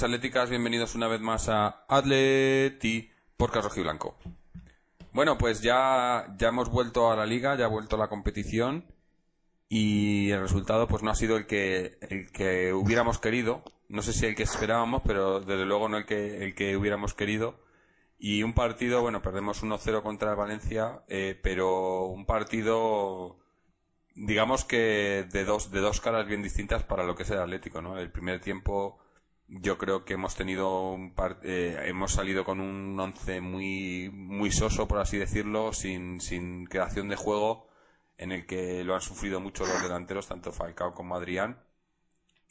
y atléticas, bienvenidos una vez más a Atleti por y Blanco. Bueno, pues ya, ya hemos vuelto a la liga, ya ha vuelto la competición y el resultado pues no ha sido el que, el que hubiéramos querido. No sé si el que esperábamos, pero desde luego no el que, el que hubiéramos querido. Y un partido, bueno, perdemos 1-0 contra Valencia, eh, pero un partido digamos que de dos, de dos caras bien distintas para lo que es el Atlético, ¿no? El primer tiempo yo creo que hemos tenido un par, eh, hemos salido con un once muy muy soso por así decirlo sin, sin creación de juego en el que lo han sufrido mucho los delanteros tanto Falcao como Adrián.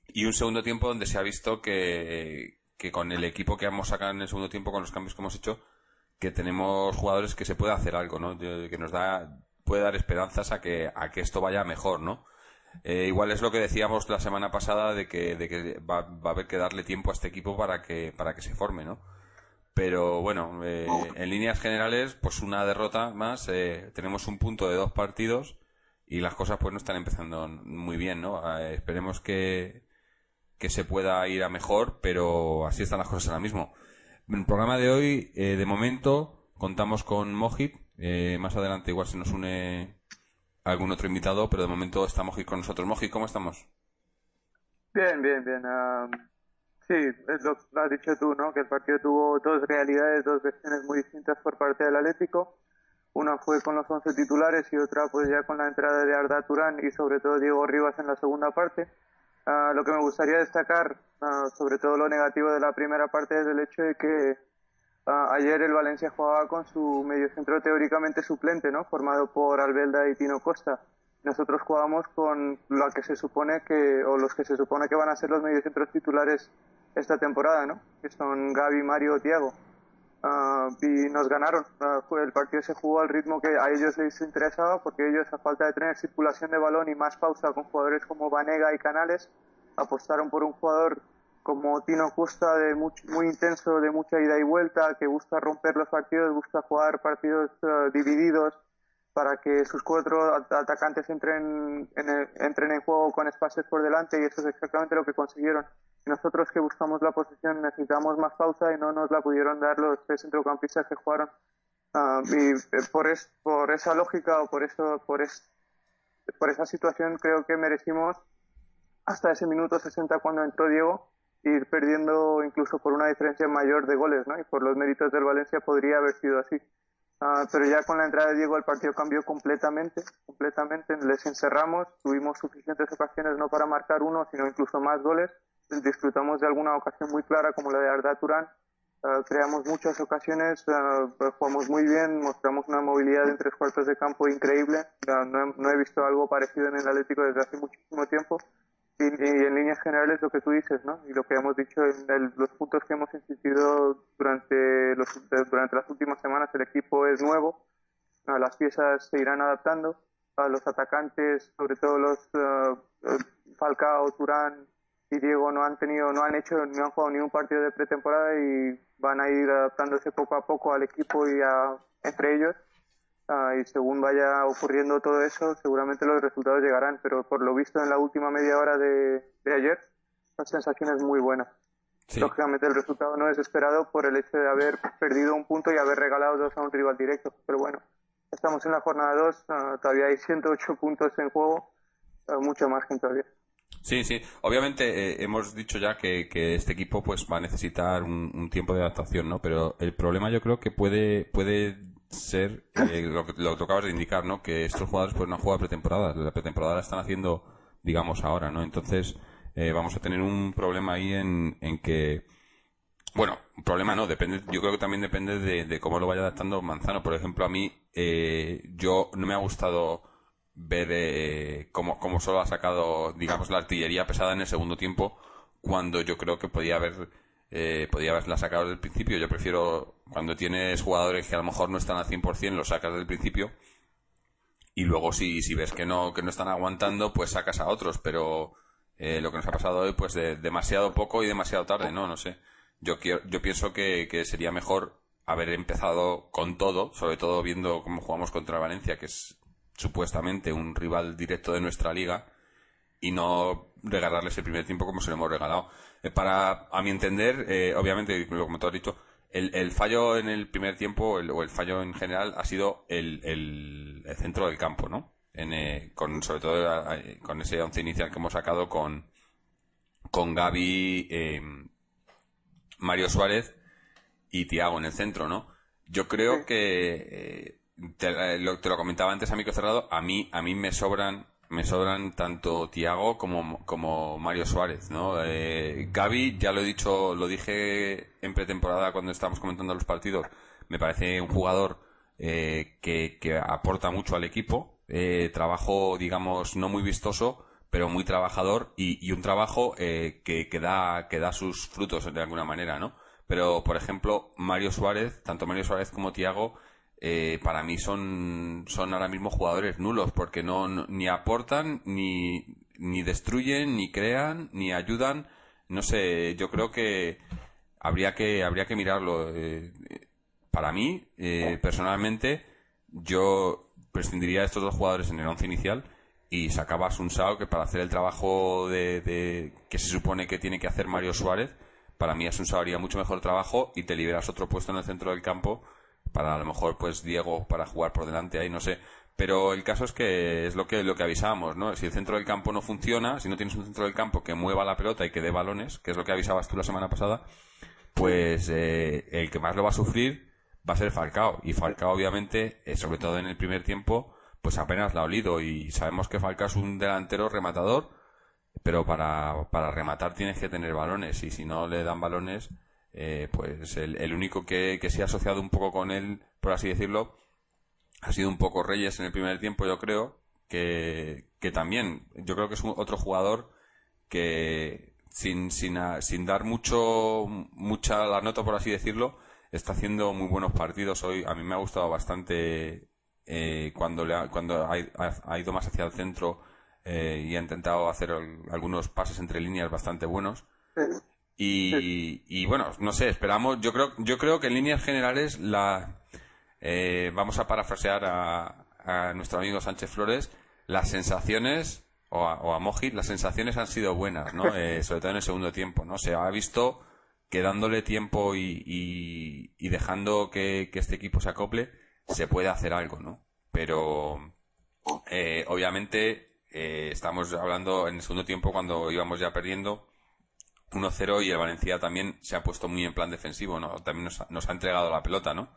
Y un segundo tiempo donde se ha visto que, que con el equipo que hemos sacado en el segundo tiempo con los cambios que hemos hecho que tenemos jugadores que se puede hacer algo no que nos da puede dar esperanzas a que a que esto vaya mejor no eh, igual es lo que decíamos la semana pasada de que, de que va, va, a haber que darle tiempo a este equipo para que, para que se forme, ¿no? Pero bueno, eh, en líneas generales, pues una derrota más, eh, tenemos un punto de dos partidos y las cosas pues no están empezando muy bien, ¿no? Eh, esperemos que, que se pueda ir a mejor, pero así están las cosas ahora mismo. En el programa de hoy, eh, de momento, contamos con Mojit, más adelante igual se nos une algún otro invitado, pero de momento está Moji con nosotros. Moji, ¿cómo estamos? Bien, bien, bien. sí, es lo, has dicho tú, ¿no? Que el partido tuvo dos realidades, dos versiones muy distintas por parte del Atlético. Una fue con los 11 titulares y otra pues ya con la entrada de Arda Turán y sobre todo Diego Rivas en la segunda parte. Uh, lo que me gustaría destacar, uh, sobre todo lo negativo de la primera parte, es el hecho de que Uh, ayer el Valencia jugaba con su mediocentro teóricamente suplente, ¿no? Formado por Albelda y Tino Costa. Nosotros jugábamos con lo que se supone que, o los que se supone que van a ser los mediocentros titulares esta temporada, ¿no? Que son Gaby, Mario, Tiago. Uh, y nos ganaron. Uh, el partido se jugó al ritmo que a ellos les interesaba, porque ellos, a falta de tener circulación de balón y más pausa con jugadores como Vanega y Canales, apostaron por un jugador como Tino Costa, de muy, muy, intenso, de mucha ida y vuelta, que busca romper los partidos, busca jugar partidos uh, divididos para que sus cuatro atacantes entren en, el, entren en juego con espacios por delante y eso es exactamente lo que consiguieron. Nosotros que buscamos la posición necesitamos más pausa y no nos la pudieron dar los tres centrocampistas que jugaron. Uh, y por, es, por esa lógica o por, eso, por, es, por esa situación creo que merecimos hasta ese minuto 60 cuando entró Diego ir perdiendo incluso por una diferencia mayor de goles, ¿no? Y por los méritos del Valencia podría haber sido así. Uh, pero ya con la entrada de Diego el partido cambió completamente, completamente. Les encerramos, tuvimos suficientes ocasiones no para marcar uno, sino incluso más goles. Disfrutamos de alguna ocasión muy clara como la de Arda Turán. Uh, creamos muchas ocasiones, uh, jugamos muy bien, mostramos una movilidad en tres cuartos de campo increíble. No, no he visto algo parecido en el Atlético desde hace muchísimo tiempo y, y, en líneas generales lo que tú dices, ¿no? Y lo que hemos dicho en los puntos que hemos insistido durante, los, durante las últimas semanas, el equipo es nuevo, las piezas se irán adaptando, a los atacantes, sobre todo los uh, Falcao, Turán y Diego no han tenido, no han hecho, no han jugado ni un partido de pretemporada y van a ir adaptándose poco a poco al equipo y a, entre ellos Uh, y según vaya ocurriendo todo eso, seguramente los resultados llegarán, pero por lo visto en la última media hora de, de ayer, la sensación es muy buena. Lógicamente el resultado no es esperado por el hecho de haber perdido un punto y haber regalado dos a un rival directo. Pero bueno, estamos en la jornada 2, ah, todavía hay 108 puntos en juego, uh, mucho margen todavía. Sí, sí. Obviamente eh, hemos dicho ya que, este equipo pues va a necesitar un, tiempo de adaptación, ¿no? Pero el problema yo creo que puede puede ser eh, lo, que, lo que acabas de indicar, ¿no? Que estos jugadores pues no han jugado pretemporada. La pretemporada la están haciendo, digamos, ahora, ¿no? Entonces eh, vamos a tener un problema ahí en, en que bueno, un problema no, depende, yo creo que también depende de, cómo lo vaya adaptando Manzano. Por ejemplo, a mí, eh, yo no me ha gustado ver eh, cómo, cómo, solo ha sacado, digamos, la artillería pesada en el segundo tiempo, cuando yo creo que podía haber, eh, podía haberla sacado desde el principio. Yo prefiero, cuando tienes jugadores que a lo mejor no están al 100%, los sacas desde el principio. Y luego si, si ves que no, que no están aguantando, pues sacas a otros. Pero eh, lo que nos ha pasado hoy, pues de, demasiado poco y demasiado tarde, ¿no? No sé yo, quiero, yo pienso que, sería mejor haber empezado con todo, sobre todo viendo cómo jugamos contra Valencia, que es supuestamente un rival directo de nuestra liga, y no regalarles el primer tiempo como se lo hemos regalado. Eh, para, a mi entender, eh, obviamente, como tú has dicho, el, el, fallo en el primer tiempo, o el fallo en general, ha sido el, el, centro del campo, ¿no? En, eh, con, sobre todo con ese once inicial que hemos sacado con, con Gaby, Mario Suárez y Tiago en el centro, ¿no? Yo creo que eh, te, lo, te, lo, comentaba antes a micro cerrado, a mí a mí me sobran me sobran tanto Tiago como, como Mario Suárez, ¿no? Eh, Gaby, ya lo he dicho, lo dije en pretemporada cuando estábamos comentando los partidos, me parece un jugador eh, que, que, aporta mucho al equipo, eh, trabajo, digamos, no muy vistoso, pero muy trabajador y, un trabajo eh, que, que, da, que da sus frutos de alguna manera, ¿no? Pero, por ejemplo, Mario Suárez, tanto Mario Suárez como Tiago, eh, para mí son, son ahora mismo jugadores nulos, porque no, ni aportan, ni, ni destruyen, ni crean, ni ayudan. No sé, yo creo que habría que, habría que mirarlo. Eh, para mí, personalmente, yo prescindiría de estos dos jugadores en el once inicial y sacabas un SAO que para hacer el trabajo de, que se supone que tiene que hacer Mario Suárez, para mí SAO haría mucho mejor trabajo y te liberas otro puesto en el centro del campo para a lo mejor pues Diego para jugar por delante ahí no sé. Pero el caso es que es lo que lo que avisábamos no si el centro del campo no funciona si no tienes un centro del campo que mueva la pelota y que dé balones que es lo que avisabas tú la semana pasada pues eh, el que más lo va a sufrir va a ser Falcao. Y Falcao obviamente eh, sobre todo en el primer tiempo pues apenas la ha olido. Y sabemos que Falcao es un delantero rematador, pero para, para rematar tienes que tener balones. Y si no le dan balones, eh, pues el, único que, que se ha asociado un poco con él, por así decirlo, ha sido un poco Reyes en el primer tiempo, yo creo, que, que también, yo creo que es otro jugador que sin, sin, sin dar mucho, mucha la nota, por así decirlo, está haciendo muy buenos partidos hoy. A mí me ha gustado bastante eh, cuando, le cuando ha, ido más hacia el centro eh, y ha intentado hacer algunos pases entre líneas bastante buenos. Y, y, bueno, no sé, esperamos, yo creo, yo creo que en líneas generales la, eh, vamos a parafrasear a, a, nuestro amigo Sánchez Flores, las sensaciones, o a, o a Mojit, las sensaciones han sido buenas, ¿no? Eh, sobre todo en el segundo tiempo, ¿no? Se ha visto que dándole tiempo y, y, y dejando que, que, este equipo se acople, se puede hacer algo, ¿no? Pero eh, obviamente eh, estamos hablando en el segundo tiempo cuando íbamos ya perdiendo 1-0 y el Valencia también se ha puesto muy en plan defensivo, ¿no? También nos ha, nos ha entregado la pelota, ¿no?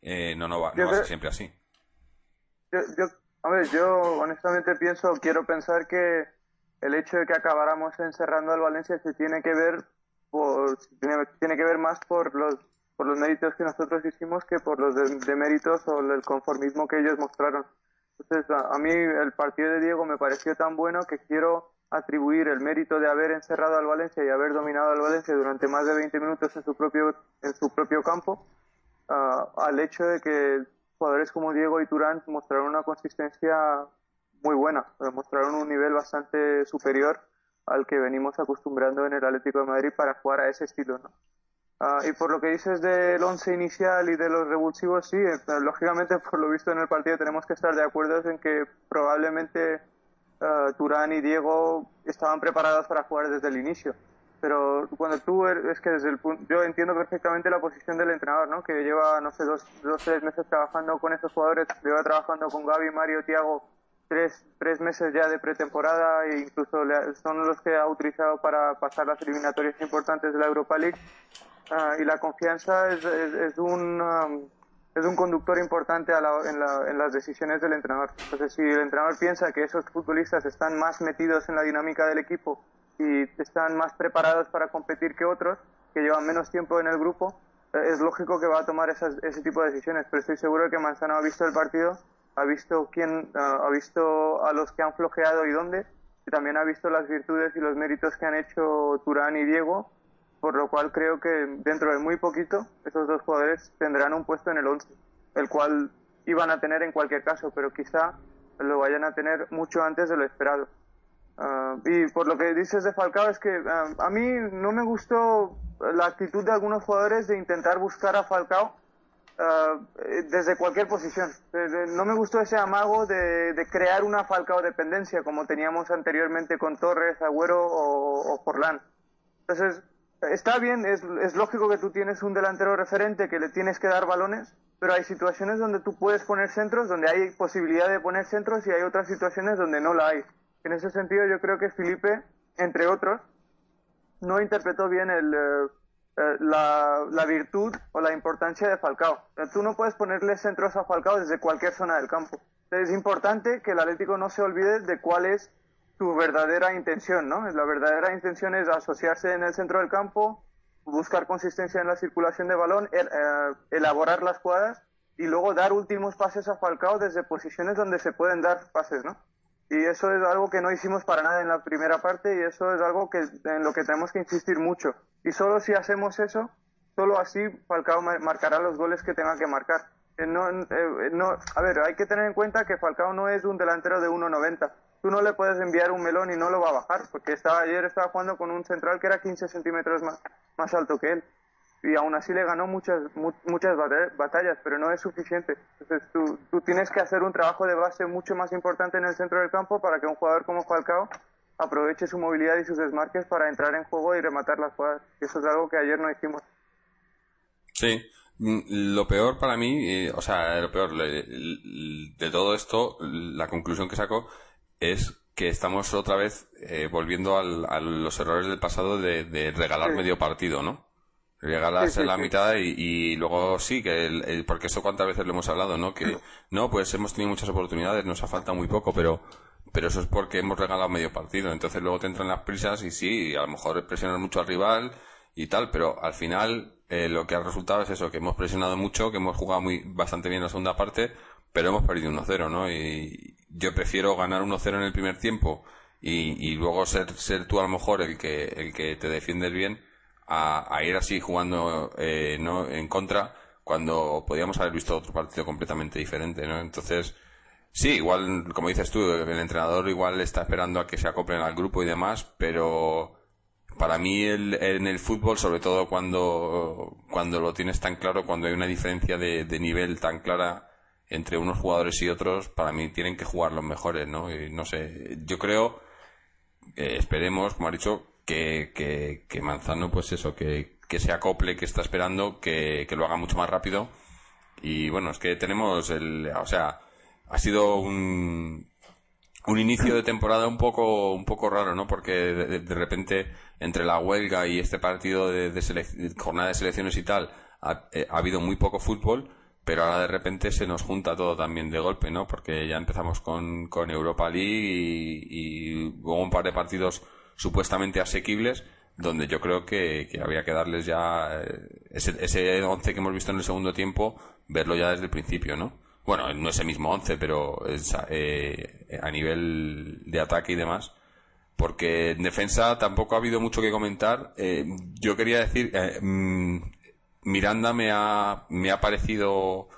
Eh, no, no va, no va a ser siempre así. Yo, yo, a ver, yo honestamente pienso, quiero pensar que el hecho de que acabáramos encerrando al Valencia se tiene que ver por, tiene, tiene que ver más por los por los méritos que nosotros hicimos que por los deméritos o el conformismo que ellos mostraron. Entonces, a, mí el partido de Diego me pareció tan bueno que quiero atribuir el mérito de haber encerrado al Valencia y haber dominado al Valencia durante más de 20 minutos en su propio, en su propio campo, al hecho de que jugadores como Diego y Turán mostraron una consistencia muy buena, mostraron un nivel bastante superior al que venimos acostumbrando en el Atlético de Madrid para jugar a ese estilo. Ah, y por lo que dices del once inicial y de los revulsivos, sí, eh, lógicamente por lo visto en el partido tenemos que estar de acuerdo en que probablemente uh, Turán y Diego estaban preparados para jugar desde el inicio. pero cuando tú er, es que desde el punto, yo entiendo perfectamente la posición del entrenador, ¿no? Que lleva, no sé, dos, dos tres meses trabajando con estos jugadores, lleva trabajando con Gaby, Mario, Tiago, tres, tres meses ya de pretemporada e incluso son los que ha utilizado para pasar las eliminatorias importantes de la Europa League. Ah, y la confianza es, es, un, um, es un conductor importante a la, en, la, las decisiones del entrenador. Entonces, si el entrenador piensa que esos futbolistas están más metidos en la dinámica del equipo y están más preparados para competir que otros, que llevan menos tiempo en el grupo, eh, es lógico que va a tomar ese tipo de decisiones. Pero estoy seguro que Manzano ha visto el partido, ha visto quién, eh, ha visto a los que han flojeado y dónde, y también ha visto las virtudes y los méritos que han hecho Turán y Diego, por lo cual creo que dentro de muy poquito esos dos jugadores tendrán un puesto en el 11, el cual iban a tener en cualquier caso, pero quizá lo vayan a tener mucho antes de lo esperado. Ah, y por lo que dices de Falcao es que ah, a mí no me gustó la actitud de algunos jugadores de intentar buscar a Falcao ah, desde cualquier posición. no me gustó ese amago de, crear una Falcao dependencia como teníamos anteriormente con Torres, Agüero o, o Forlán. Entonces, está bien, es, es lógico que tú tienes un delantero referente que le tienes que dar balones, pero hay situaciones donde tú puedes poner centros, donde hay posibilidad de poner centros y hay otras situaciones donde no la hay. En ese sentido, yo creo que Felipe, entre otros, no interpretó bien el, eh, eh, la, virtud o la importancia de Falcao. Tú no puedes ponerle centros a Falcao desde cualquier zona del campo. Es importante que el Atlético no se olvide de cuál es su verdadera intención, ¿no? La verdadera intención es asociarse en el centro del campo, buscar consistencia en la circulación de balón, eh, elaborar las jugadas y luego dar últimos pases a Falcao desde posiciones donde se pueden dar pases, ¿no? Y eso es algo que no hicimos para nada en la primera parte y eso es algo que, en lo que tenemos que insistir mucho. Y solo si hacemos eso, solo así Falcao marcará los goles que tenga que marcar. Eh, eh, no, a ver, hay que tener en cuenta que Falcao no es un delantero de 1,90. Tú no le puedes enviar un melón y no lo va a bajar, porque estaba, ayer estaba jugando con un central que era 15 centímetros más, más alto que él y aún así le ganó muchas muchas batallas, pero no es suficiente. Entonces tú, tú, tienes que hacer un trabajo de base mucho más importante en el centro del campo para que un jugador como Falcao aproveche su movilidad y sus desmarques para entrar en juego y rematar las jugadas. Eso es algo que ayer no hicimos. Sí, mm, lo peor para mí, eh, o sea, lo peor de todo esto, la conclusión que saco es que estamos otra vez eh, volviendo a los errores del pasado de, regalar medio partido, ¿no? Llegar a la mitad y, luego sí, que el, porque eso cuántas veces lo hemos hablado, ¿no? Que no, pues hemos tenido muchas oportunidades, nos ha faltado muy poco, pero pero eso es porque hemos regalado medio partido. Entonces luego te entran las prisas y sí, a lo mejor presionas mucho al rival y tal, pero al final eh, lo que ha resultado es eso, que hemos presionado mucho, que hemos jugado muy bastante bien la segunda parte, pero hemos perdido 1-0, ¿no? Y yo prefiero ganar 1-0 en el primer tiempo y, y luego ser, ser tú a lo mejor el que, el que te defiendes bien a, ir así jugando eh, no en contra cuando podíamos haber visto otro partido completamente diferente, ¿no? Entonces, sí, igual, como dices tú, el entrenador igual está esperando a que se acoplen al grupo y demás, pero para mí el, en el fútbol, sobre todo cuando, cuando lo tienes tan claro, cuando hay una diferencia de nivel tan clara entre unos jugadores y otros, para mí tienen que jugar los mejores, ¿no? Y no sé, yo creo, eh, esperemos, como ha dicho, que, que, Manzano, pues eso, que, que se acople, que está esperando, que, que lo haga mucho más rápido. Y bueno, es que tenemos el, o sea, ha sido un, un inicio de temporada un poco, un poco raro, ¿no? Porque de, repente, entre la huelga y este partido de, de jornada de selecciones y tal, ha, eh, ha, habido muy poco fútbol, pero ahora de repente se nos junta todo también de golpe, ¿no? Porque ya empezamos con, con Europa League y, y hubo un par de partidos supuestamente asequibles, donde yo creo que, que había que darles ya eh, ese, ese 11 que hemos visto en el segundo tiempo, verlo ya desde el principio, ¿no? Bueno, no es el mismo 11, pero eh, a nivel de ataque y demás. Porque en defensa tampoco ha habido mucho que comentar. Eh, yo quería decir, mm, Miranda me ha, me ha parecido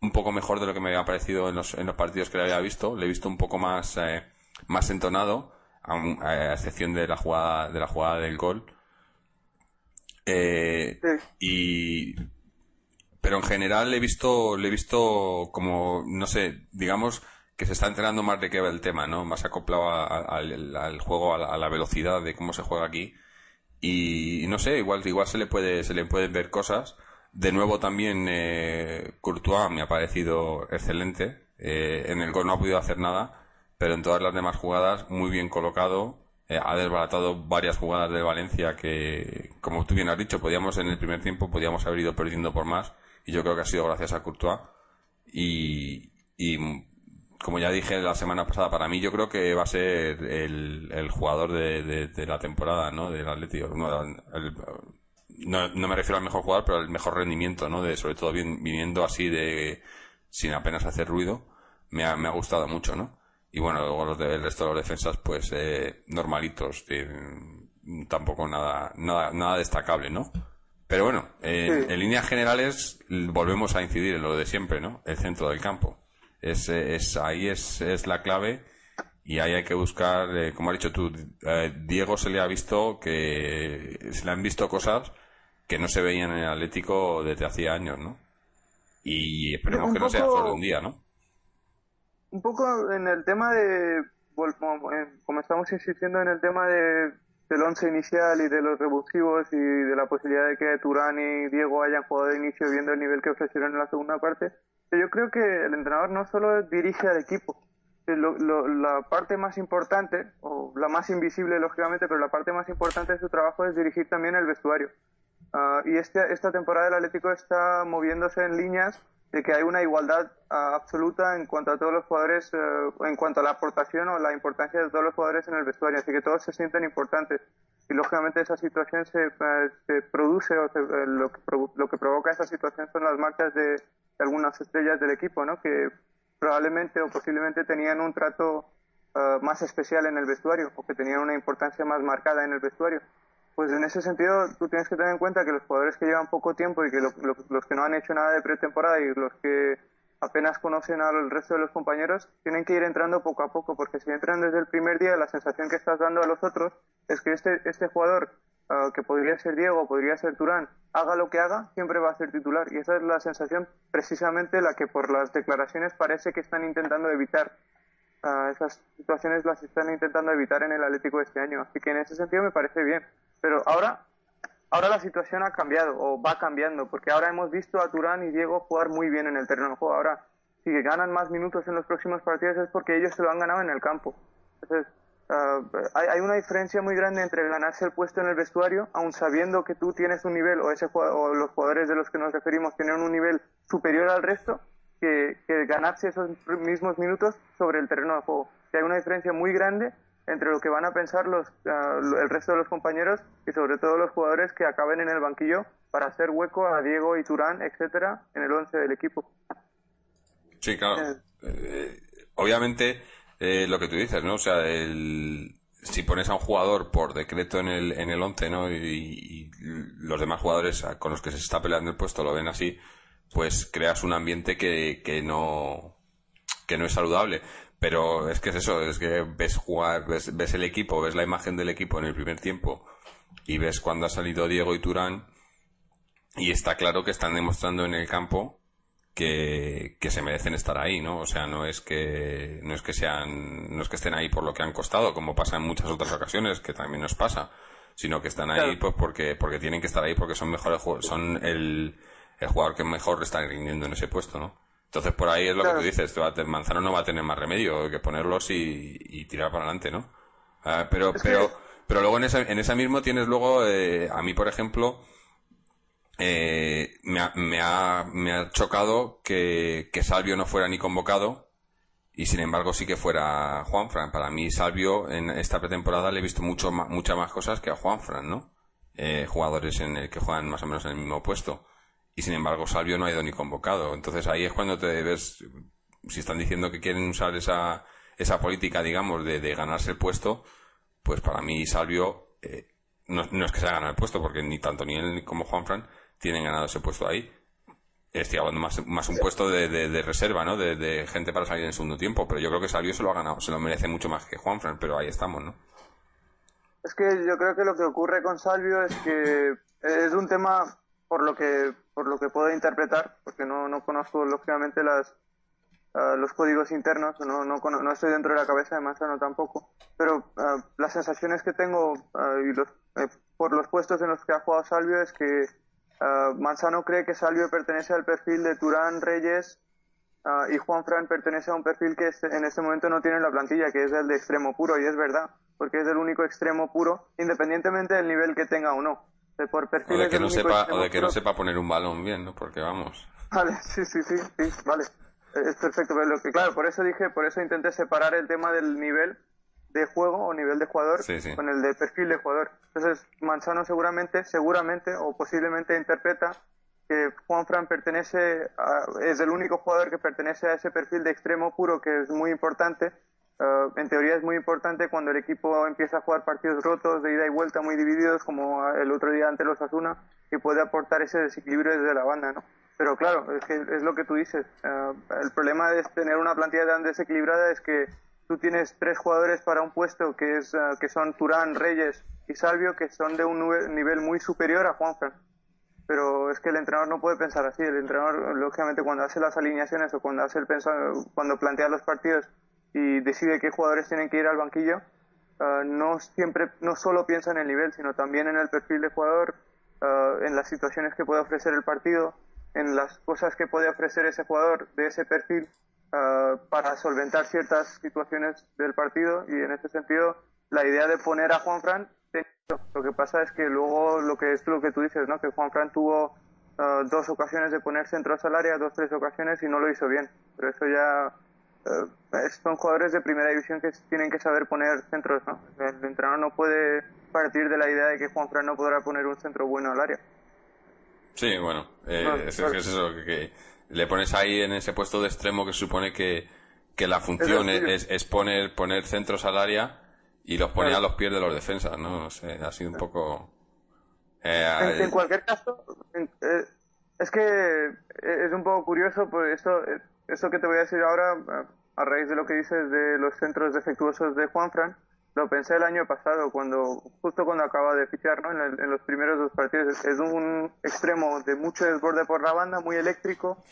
un poco mejor de lo que me había parecido en los, en los partidos que le había visto. Le he visto un poco más, más entonado a, excepción de la jugada de la jugada del gol. Eh, y pero en general le he visto le he visto como no sé digamos que se está entrenando más de que el tema no más acoplado al, juego a la, velocidad de cómo se juega aquí y, no sé, igual, igual se le puede, se le pueden ver cosas. De nuevo también eh, Courtois me ha parecido excelente. Eh, en el gol no ha podido hacer nada, pero en todas las demás jugadas muy bien colocado. Eh, ha desbaratado varias jugadas de Valencia que, como tú bien has dicho, podíamos en el primer tiempo podíamos haber ido perdiendo por más y yo creo que ha sido gracias a Courtois. Y, y como ya dije la semana pasada, para mí yo creo que va a ser el, el jugador de, de, la temporada, ¿no? Del Atlético. No, no, me refiero al mejor jugador, pero al mejor rendimiento, ¿no? De, sobre todo viniendo así de, sin apenas hacer ruido, me ha, me ha gustado mucho, ¿no? Y bueno, luego los de, el resto de los defensas, pues, eh, normalitos, tampoco nada, nada, nada destacable, ¿no? Pero bueno, en líneas generales volvemos a incidir en lo de siempre, ¿no? El centro del campo es, es ahí es, es la clave y ahí hay que buscar, eh, como has dicho tú, eh, Diego se le ha visto que se le han visto cosas que no se veían en el Atlético desde hacía años, ¿no? Y esperemos que no sea solo un día, ¿no? Un poco en el tema de, como estamos insistiendo en el tema de, del once inicial y de los revulsivos y de la posibilidad de que Turán y Diego hayan jugado de inicio viendo el nivel que ofrecieron en la segunda parte, yo creo que el entrenador no solo dirige al equipo, la parte más importante, o la más invisible lógicamente, pero la parte más importante de su trabajo es dirigir también el vestuario. Ah, y este, esta temporada el Atlético está moviéndose en líneas de que hay una igualdad ah, absoluta en cuanto a todos los jugadores, eh, en cuanto a la aportación o la importancia de todos los jugadores en el vestuario, así que todos se sienten importantes. Y lógicamente esa situación se, eh, produce, o eh, lo, que, lo que provoca esa situación son las marcas de, algunas estrellas del equipo, ¿no? Que probablemente o posiblemente tenían un trato eh, más especial en el vestuario o que tenían una importancia más marcada en el vestuario. Pues en ese sentido tú tienes que tener en cuenta que los jugadores que llevan poco tiempo y que los que no han hecho nada de pretemporada y los que apenas conocen al resto de los compañeros tienen que ir entrando poco a poco porque si entran desde el primer día la sensación que estás dando a los otros es que este, este jugador Ah, que podría ser Diego, podría ser Turán, haga lo que haga, siempre va a ser titular. Y esa es la sensación precisamente la que por las declaraciones parece que están intentando evitar. Uh, esas situaciones las están intentando evitar en el Atlético este año. Así que en ese sentido me parece bien. Pero ahora, ahora la situación ha cambiado o va cambiando, porque ahora hemos visto a Turán y Diego jugar muy bien en el terreno de juego. Ahora, si ganan más minutos en los próximos partidos es porque ellos se lo han ganado en el campo. Entonces, Ah, hay, una diferencia muy grande entre ganarse el puesto en el vestuario, aun sabiendo que tú tienes un nivel, o, ese, o los jugadores de los que nos referimos tienen un nivel superior al resto, que, ganarse esos mismos minutos sobre el terreno de juego. hay una diferencia muy grande entre lo que van a pensar los, ah, el resto de los compañeros y sobre todo los jugadores que acaben en el banquillo para hacer hueco a Diego y Turán, etcétera, en el once del equipo. Sí, claro. Eh, eh, obviamente eh, lo que tú dices, ¿no? O sea, el, si pones a un jugador por decreto en el, en el 11, ¿no? Y, los demás jugadores con los que se está peleando el puesto lo ven así, pues creas un ambiente que, que no, que no es saludable. Pero es que es eso, es que ves jugar, ves, ves el equipo, ves la imagen del equipo en el primer tiempo y ves cuando ha salido Diego y Turán y está claro que están demostrando en el campo que, que, se merecen estar ahí, ¿no? O sea, no es que no es que sean no es que estén ahí por lo que han costado, como pasa en muchas otras ocasiones, que también nos pasa, sino que están ahí pues porque porque tienen que estar ahí porque son mejores son el, el jugador que mejor está rindiendo en ese puesto, ¿no? Entonces por ahí es lo que tú dices, Manzano no va a tener más remedio que ponerlos y, y tirar para adelante, ¿no? Ah, pero pero pero luego en esa en esa mismo tienes luego eh, a mí por ejemplo eh, me, ha, me, ha, me, ha, chocado que, que, Salvio no fuera ni convocado y sin embargo sí que fuera Juanfran. Para mí Salvio en esta pretemporada le he visto mucho muchas más cosas que a Juanfran, ¿no? Eh, jugadores en el que juegan más o menos en el mismo puesto. Y sin embargo Salvio no ha ido ni convocado. Entonces ahí es cuando te ves, si están diciendo que quieren usar esa, esa política, digamos, de, de ganarse el puesto, pues para mí Salvio, eh, no, no, es que se haya ganado el puesto, porque ni tanto ni él como Juanfran tienen ganado ese puesto ahí. Estoy hablando más, más un puesto de, de, reserva, ¿no? De, gente para salir en el segundo tiempo. Pero yo creo que Salvio se lo ha ganado, se lo merece mucho más que Juanfran, pero ahí estamos, ¿no? Es que yo creo que lo que ocurre con Salvio es que es un tema por lo que por lo que puedo interpretar, porque no, no conozco lógicamente las los códigos internos, no, no, no, estoy dentro de la cabeza de Manzano tampoco, pero las sensaciones que tengo y los, por los puestos en los que ha jugado Salvio es que Manzano cree que Salvio pertenece al perfil de Turán, Reyes y Juan Fran pertenece a un perfil que en este momento no tiene en la plantilla, que es el de extremo puro, y es verdad, porque es el único extremo puro, independientemente del nivel que tenga o no. Por perfil o de que, no sepa, o de que no sepa poner un balón bien, ¿no? Porque vamos. Vale, sí, sí, sí, sí, vale es perfecto, pero lo que, claro, por eso dije, por eso intenté separar el tema del nivel de juego o nivel de jugador con el de perfil de jugador. Entonces, Manzano seguramente, seguramente o posiblemente interpreta que Juan Fran pertenece es el único jugador que pertenece a ese perfil de extremo puro que es muy importante. Eh, en teoría es muy importante cuando el equipo empieza a jugar partidos rotos de ida y vuelta muy divididos como el otro día ante los Asuna y puede aportar ese desequilibrio desde la banda, ¿no? Pero claro, es que es lo que tú dices. Eh, el problema de tener una plantilla tan desequilibrada es que tú tienes tres jugadores para un puesto que es eh, que son Turán, Reyes y Salvio que son de un nivel muy superior a Juanfran. Pero es que el entrenador no puede pensar así. El entrenador, lógicamente, cuando hace las alineaciones o cuando hace el cuando plantea los partidos y decide qué jugadores tienen que ir al banquillo, eh, no siempre, no solo piensa en el nivel, sino también en el perfil de jugador, en las situaciones que puede ofrecer el partido en las cosas que puede ofrecer ese jugador de ese perfil ah, para solventar ciertas situaciones del partido. Y en ese sentido la idea de poner a Juan Fran lo que pasa es que luego lo que es lo que tú dices no que Juan Fran tuvo ah, dos ocasiones de poner centros al área dos tres ocasiones y no lo hizo bien. Pero eso ya ah, son jugadores de primera división que tienen que saber poner centros no el entrenador no puede partir de la idea de que Juan Fran no podrá poner un centro bueno al área. Sí, bueno, eh, es, eso, que, le pones ahí en ese puesto de extremo que supone que, que la función es, es, poner, poner centros al área y los pone a los pies de los defensas, ¿no? No sé, ha sido un poco... Eh, en, cualquier caso, eh, es que es un poco curioso, pues esto, esto que te voy a decir ahora, a raíz de lo que dices de los centros defectuosos de Juanfran, lo pensé el año pasado, cuando justo cuando acaba de fichar. En, los primeros dos partidos. Es un extremo de mucho desborde por la banda, muy eléctrico.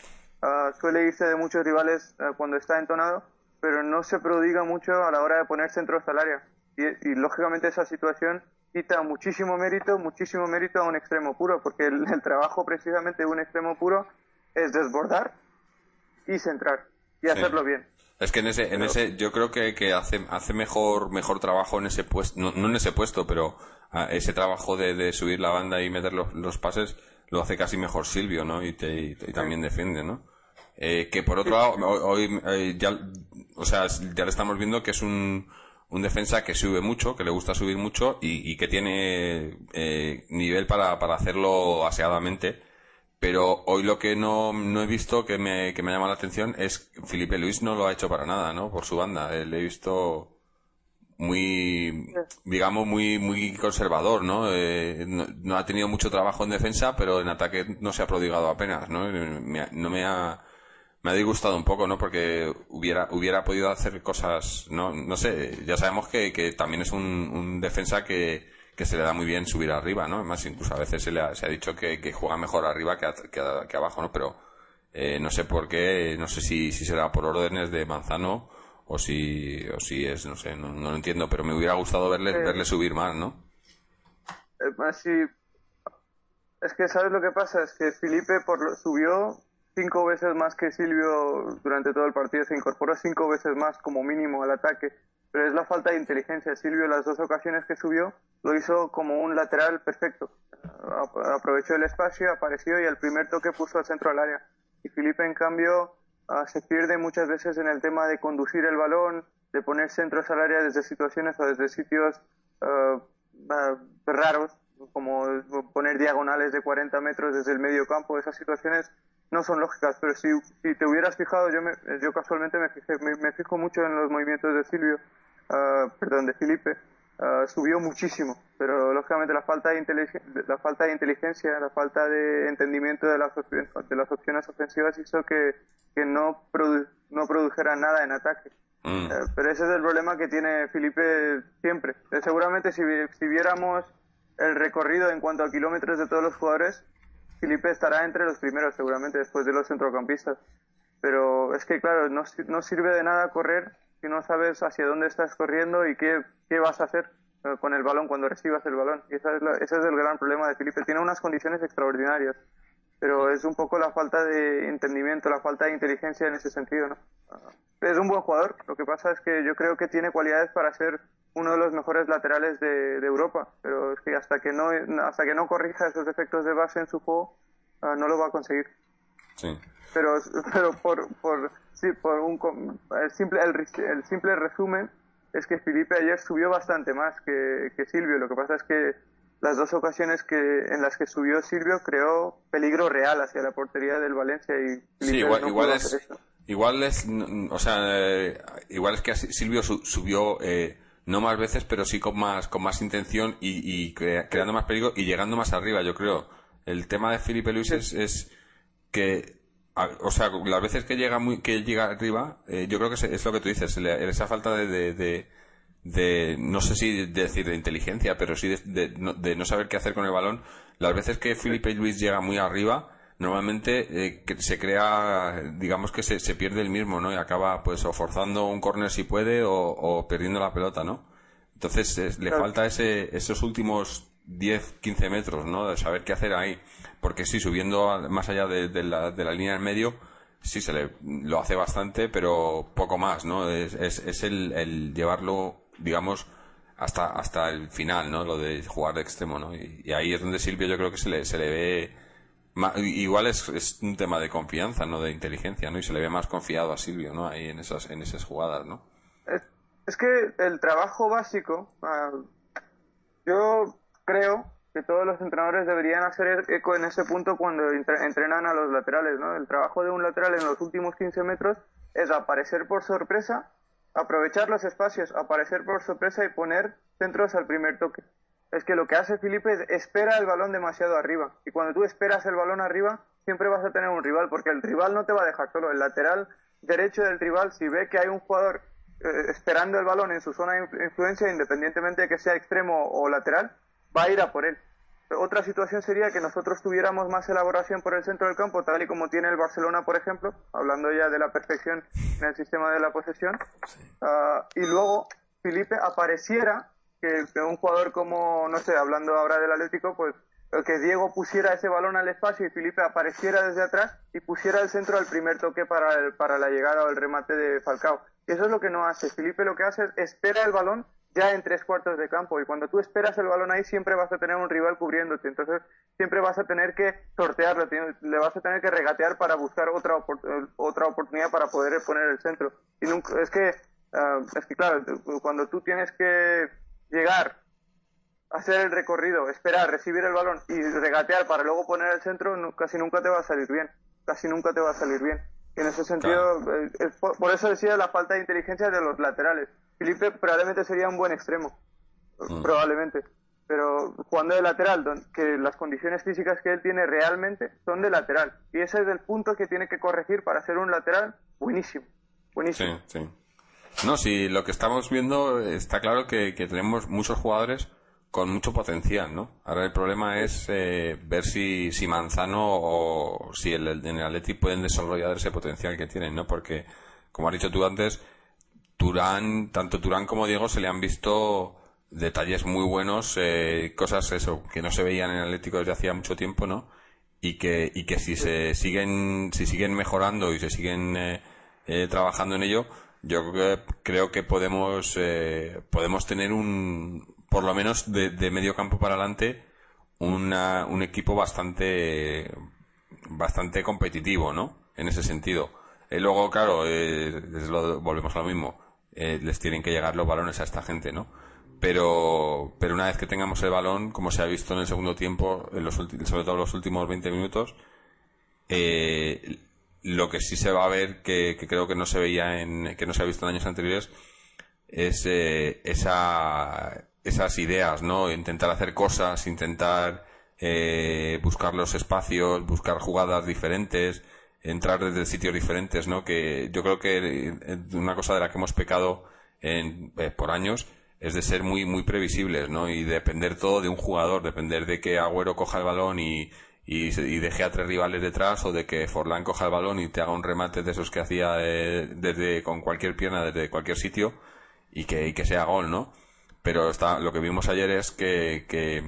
Ah, suele irse de muchos rivales ah, cuando está entonado, pero no se prodiga mucho a la hora de poner centros al área. Y, lógicamente esa situación quita muchísimo mérito, muchísimo mérito a un extremo puro, porque el trabajo precisamente de un extremo puro es desbordar y centrar y hacerlo bien. Es que en ese, en ese, yo creo que, que hace, hace mejor, mejor trabajo en ese puesto, no, en ese puesto, pero ah, ese trabajo de, de, subir la banda y meter los, los, pases lo hace casi mejor Silvio, ¿no? Y, te, y, también defiende, ¿no? Eh, que por otro lado, hoy, eh, ya, o sea, ya le estamos viendo que es un, un defensa que sube mucho, que le gusta subir mucho y, y que tiene eh, nivel para, para hacerlo aseadamente pero hoy lo que no, no he visto que me, que me llama la atención es que Felipe Luis no lo ha hecho para nada, ¿no? Por su banda. Eh, le he visto muy, digamos, muy, muy conservador, ¿no? Eh, no, ha tenido mucho trabajo en defensa, pero en ataque no se ha prodigado apenas, ¿no? Me, no me ha, me ha disgustado un poco, ¿no? Porque hubiera, hubiera podido hacer cosas, no, no sé, ya sabemos que, que también es un, un defensa que, que se le da muy bien subir arriba, ¿no? Además, incluso a veces se, le ha, se ha dicho que, que, juega mejor arriba que, que, abajo, ¿no? Pero eh, no sé por qué, no sé si, si será por órdenes de Manzano o si, o si es, no sé, no, no lo entiendo, pero me hubiera gustado verle, verle subir más, ¿no? Eh, es que, ¿sabes lo que pasa? Es que Felipe por, subió cinco veces más que Silvio durante todo el partido, se incorporó cinco veces más como mínimo al ataque pero es la falta de inteligencia. Silvio, las dos ocasiones que subió, lo hizo como un lateral perfecto. Aprovechó el espacio, apareció y al primer toque puso al centro al área. Y Felipe, en cambio, ah, se pierde muchas veces en el tema de conducir el balón, de poner centros al área desde situaciones o desde sitios ah, raros, como poner diagonales de 40 metros desde el medio campo. Esas situaciones no son lógicas, pero si, si te hubieras fijado, yo, me, yo casualmente me, fijé, me fijo mucho en los movimientos de Silvio Ah, perdón, de Felipe, ah, subió muchísimo, pero lógicamente la falta de, la falta de inteligencia, la falta de entendimiento de las, de las opciones ofensivas hizo que, que no, no produjera nada en ataque. Mm. Eh, pero ese es el problema que tiene Felipe siempre. Eh, seguramente si, si viéramos el recorrido en cuanto a kilómetros de todos los jugadores, Felipe estará entre los primeros seguramente después de los centrocampistas pero es que claro, no, no sirve de nada correr si no sabes hacia dónde estás corriendo y qué, qué vas a hacer eh, con el balón cuando recibas el balón. Y ese es el gran problema de Felipe. Tiene unas condiciones extraordinarias, pero es un poco la falta de entendimiento, la falta de inteligencia en ese sentido. ¿no? Es un buen jugador. Lo que pasa es que yo creo que tiene cualidades para ser uno de los mejores laterales de, Europa, pero es que hasta que no hasta que no corrija esos defectos de base en su juego ah, no lo va a conseguir. Sí. Pero pero por por sí, por un el simple el, simple resumen es que Felipe ayer subió bastante más que, que Silvio. Lo que pasa es que las dos ocasiones que en las que subió Silvio creó peligro real hacia la portería del Valencia y sí, igual, igual es igual es o sea eh, igual es que Silvio subió eh, no más veces, pero sí con más, con más intención y, creando más peligro y llegando más arriba, yo creo. El tema de Felipe Luis es, que, o sea, las veces que llega muy, que llega arriba, eh, yo creo que es, lo que tú dices, esa falta de, de, no sé si decir de inteligencia, pero sí de, no, saber qué hacer con el balón. Las veces que Felipe Luis llega muy arriba, normalmente eh, se crea, digamos que se, se, pierde el mismo, ¿no? Y acaba pues o forzando un córner si puede o, perdiendo la pelota, ¿no? Entonces le falta ese, esos últimos 10, 15 metros, ¿no? De saber qué hacer ahí. Porque sí, subiendo más allá de, la, de la línea del medio, sí se le lo hace bastante, pero poco más, ¿no? Es, es, el, llevarlo, digamos, hasta, hasta el final, ¿no? Lo de jugar de extremo, ¿no? Y, ahí es donde Silvio yo creo que se le, se le ve igual es, es, un tema de confianza, no de inteligencia, ¿no? Y se le ve más confiado a Silvio, ¿no? Ahí en esas, en esas jugadas, ¿no? Es, que el trabajo básico, ah, yo creo que todos los entrenadores deberían hacer eco en ese punto cuando entrenan a los laterales, ¿no? El trabajo de un lateral en los últimos 15 metros es aparecer por sorpresa, aprovechar los espacios, aparecer por sorpresa y poner centros al primer toque es que lo que hace Felipe es espera el balón demasiado arriba. Y cuando tú esperas el balón arriba, siempre vas a tener un rival, porque el rival no te va a dejar solo. El lateral derecho del rival, si ve que hay un jugador eh, esperando el balón en su zona de influencia, independientemente de que sea extremo o lateral, va a ir a por él. Otra situación sería que nosotros tuviéramos más elaboración por el centro del campo, tal y como tiene el Barcelona, por ejemplo, hablando ya de la perfección en el sistema de la posesión, ah, y luego Felipe apareciera que un jugador como, no sé, hablando ahora del Atlético, pues que Diego pusiera ese balón al espacio y Felipe apareciera desde atrás y pusiera el centro al primer toque para, el, para la llegada o el remate de Falcao. Y eso es lo que no hace. Felipe lo que hace es espera el balón ya en tres cuartos de campo y cuando tú esperas el balón ahí siempre vas a tener un rival cubriéndote. Entonces siempre vas a tener que sortearlo, le vas a tener que regatear para buscar otra, otra oportunidad para poder poner el centro. Y nunca, es que, ah, es que claro, cuando tú tienes que llegar, hacer el recorrido, esperar, recibir el balón y regatear para luego poner el centro, casi nunca te va a salir bien. Casi nunca te va a salir bien. En ese sentido, eh, por, eso decía la falta de inteligencia de los laterales. Felipe probablemente sería un buen extremo, mm. probablemente. Pero jugando de lateral, que las condiciones físicas que él tiene realmente son de lateral. Y ese es el punto que tiene que corregir para ser un lateral buenísimo. Buenísimo. Sí, sí. No, sí, lo que estamos viendo está claro que, tenemos muchos jugadores con mucho potencial, ¿no? Ahora el problema es eh, ver si, si Manzano o si el, en el Atleti pueden desarrollar ese potencial que tienen, ¿no? Porque, como has dicho tú antes, Turán, tanto Turán como Diego se le han visto detalles muy buenos, eh, cosas eso que no se veían en Atlético desde hacía mucho tiempo, ¿no? Y que, y que si se siguen, si siguen mejorando y se siguen eh, trabajando en ello, yo creo que podemos, eh, podemos tener un, por lo menos de, medio campo para adelante, una, un equipo bastante, bastante competitivo, ¿no? En ese sentido. Y luego, claro, eh, volvemos a lo mismo. Eh, les tienen que llegar los balones a esta gente, ¿no? Pero, pero una vez que tengamos el balón, como se ha visto en el segundo tiempo, en los sobre todo en los últimos 20 minutos, eh, lo que sí se va a ver, que, creo que no se veía en, que no se ha visto en años anteriores, es eh, esa, esas ideas, ¿no? Intentar hacer cosas, intentar eh, buscar los espacios, buscar jugadas diferentes, entrar desde sitios diferentes, ¿no? Que yo creo que eh, una cosa de la que hemos pecado en, por años es de ser muy muy previsibles, ¿no? Y depender todo de un jugador, depender de que Agüero coja el balón y, y, y deje a tres rivales detrás o de que Forlán coja el balón y te haga un remate de esos que hacía eh, desde con cualquier pierna desde cualquier sitio y que, y que sea gol, ¿no? Pero está, lo que vimos ayer es que, que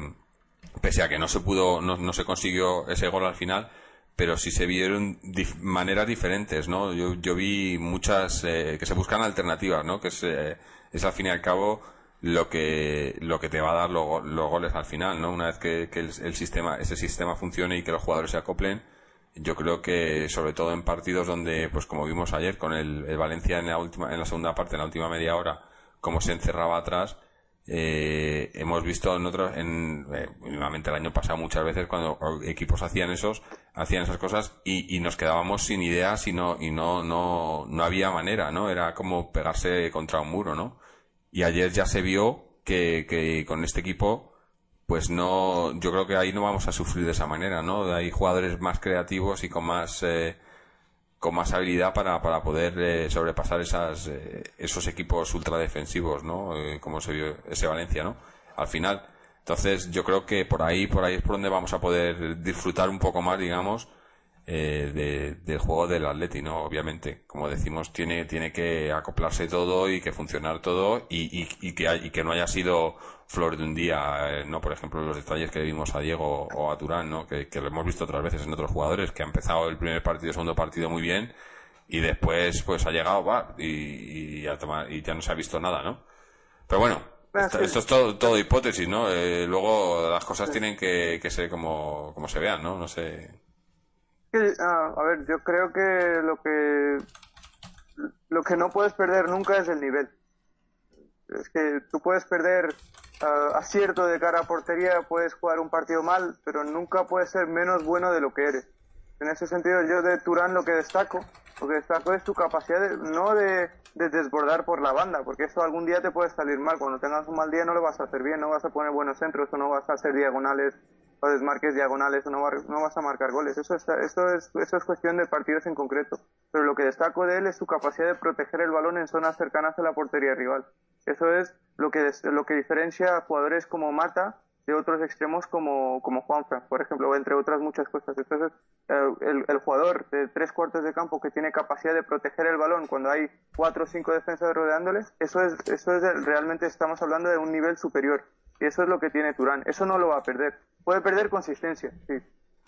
pese a que no se pudo, no, no se consiguió ese gol al final, pero sí se vieron maneras diferentes, ¿no? Yo, yo vi muchas eh, que se buscan alternativas, ¿no? Que es, eh, es al fin y al cabo lo que lo que te va a dar los, los goles al final, ¿no? Una vez que, que el, el, sistema ese sistema funcione y que los jugadores se acoplen, yo creo que sobre todo en partidos donde, pues como vimos ayer con el, el Valencia en la última en la segunda parte, en la última media hora, cómo se encerraba atrás eh, hemos visto en otros, en, eh, el año pasado muchas veces cuando equipos hacían esos, hacían esas cosas y, y nos quedábamos sin ideas y no, y no, no, no había manera, ¿no? Era como pegarse contra un muro, ¿no? Y ayer ya se vio que, que con este equipo, pues no, yo creo que ahí no vamos a sufrir de esa manera, ¿no? Hay jugadores más creativos y con más, eh, con más habilidad para, para poder eh, sobrepasar esas, eh, esos equipos ultradefensivos, ¿no? Eh, como se vio ese Valencia, ¿no? Al final. Entonces, yo creo que por ahí, por ahí es por donde vamos a poder disfrutar un poco más, digamos, eh, de, del juego del Atleti, ¿no? Obviamente, como decimos, tiene, tiene que acoplarse todo y que funcionar todo y, y, y que, y que no haya sido flor de un día, eh, ¿no? Por ejemplo, los detalles que vimos a Diego o a Turán, ¿no? Que, que, lo hemos visto otras veces en otros jugadores, que ha empezado el primer partido, el segundo partido muy bien y después, pues ha llegado, va, y, y, ya, y ya no se ha visto nada, ¿no? Pero bueno, esto, esto, es todo, todo hipótesis, ¿no? Eh, luego las cosas tienen que, que ser como, como se vean, ¿no? No sé. Ah, a ver, yo creo que lo que lo que no puedes perder nunca es el nivel. Es que tú puedes perder uh, acierto de cara a portería, puedes jugar un partido mal, pero nunca puedes ser menos bueno de lo que eres. En ese sentido, yo de Turán lo que destaco, lo que destaco es tu capacidad de, no de, de, desbordar por la banda, porque eso algún día te puede salir mal. Cuando tengas un mal día no lo vas a hacer bien, no vas a poner buenos centros o no vas a hacer diagonales o desmarques diagonales o no, no vas a marcar goles. Eso, está, eso, es, eso es cuestión de partidos en concreto. Pero lo que destaco de él es su capacidad de proteger el balón en zonas cercanas a la portería rival. Eso es lo que, lo que diferencia a jugadores como Mata de otros extremos como, como Juanfran, por ejemplo, entre otras muchas cosas. Entonces, el, el, jugador de tres cuartos de campo que tiene capacidad de proteger el balón cuando hay cuatro o cinco defensas rodeándoles, eso es, eso es realmente estamos hablando de un nivel superior. Y eso es lo que tiene Turán. Eso no lo va a perder. Puede perder consistencia, sí,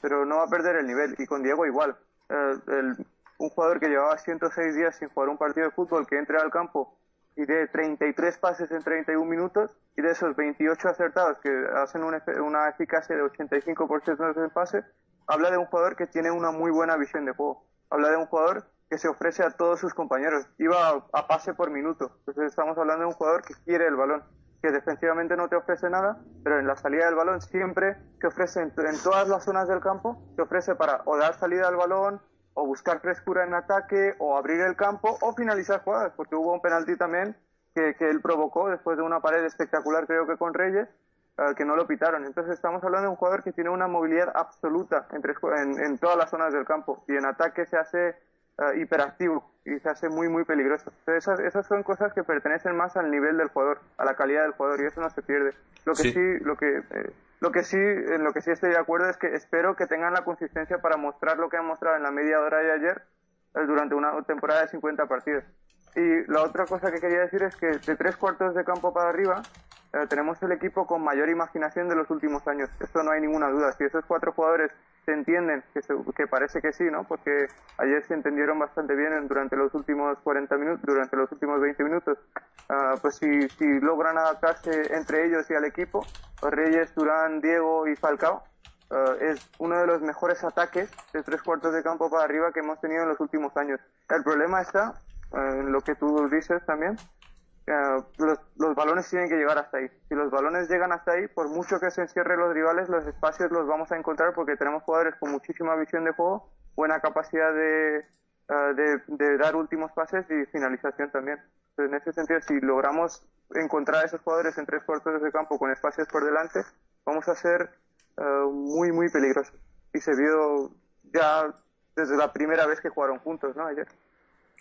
pero no va a perder el nivel. Y con Diego igual. Eh, el, un jugador que llevaba 106 días sin jugar un partido de fútbol, que entre al campo y de 33 pases en 31 minutos, y de esos 28 acertados que hacen una, una eficacia de 85% de pase, habla de un jugador que tiene una muy buena visión de juego. Habla de un jugador que se ofrece a todos sus compañeros. Iba a, a pase por minuto. Entonces estamos hablando de un jugador que quiere el balón que defensivamente no te ofrece nada, pero en la salida del balón siempre que ofrece en, en, todas las zonas del campo, te ofrece para o dar salida al balón, o buscar frescura en ataque, o abrir el campo, o finalizar jugadas, porque hubo un penalti también que, que él provocó después de una pared espectacular, creo que con Reyes, uh, que no lo pitaron. Entonces estamos hablando de un jugador que tiene una movilidad absoluta en, en todas las zonas del campo, y en ataque se hace uh, hiperactivo y se hace muy, muy peligroso. Entonces, esas, esas son cosas que pertenecen más al nivel del jugador, a la calidad del jugador, y eso no se pierde. Lo que sí, sí lo que, eh, lo que sí, en lo que sí estoy de acuerdo es que espero que tengan la consistencia para mostrar lo que han mostrado en la media hora de ayer eh, durante una temporada de 50 partidos. Y la otra cosa que quería decir es que de tres cuartos de campo para arriba, eh, tenemos el equipo con mayor imaginación de los últimos años. Eso no hay ninguna duda. Si esos cuatro jugadores se entienden, que, se, que parece que sí, ¿no? Porque ayer se entendieron bastante bien durante los últimos 40 minutos, durante los últimos 20 minutos. Uh, pues si, si logran adaptarse entre ellos y al equipo, Reyes, Turán, Diego y Falcao, uh, es uno de los mejores ataques de tres cuartos de campo para arriba que hemos tenido en los últimos años. El problema está uh, en lo que tú dices también, Uh, los, los, balones tienen que llegar hasta ahí. Si los balones llegan hasta ahí, por mucho que se encierren los rivales, los espacios los vamos a encontrar porque tenemos jugadores con muchísima visión de juego, buena capacidad de, uh, de, de, dar últimos pases y finalización también. Entonces, en ese sentido, si logramos encontrar a esos jugadores en tres cuartos de campo con espacios por delante, vamos a ser uh, muy, muy peligrosos. Y se vio ya desde la primera vez que jugaron juntos, ¿no? Ayer.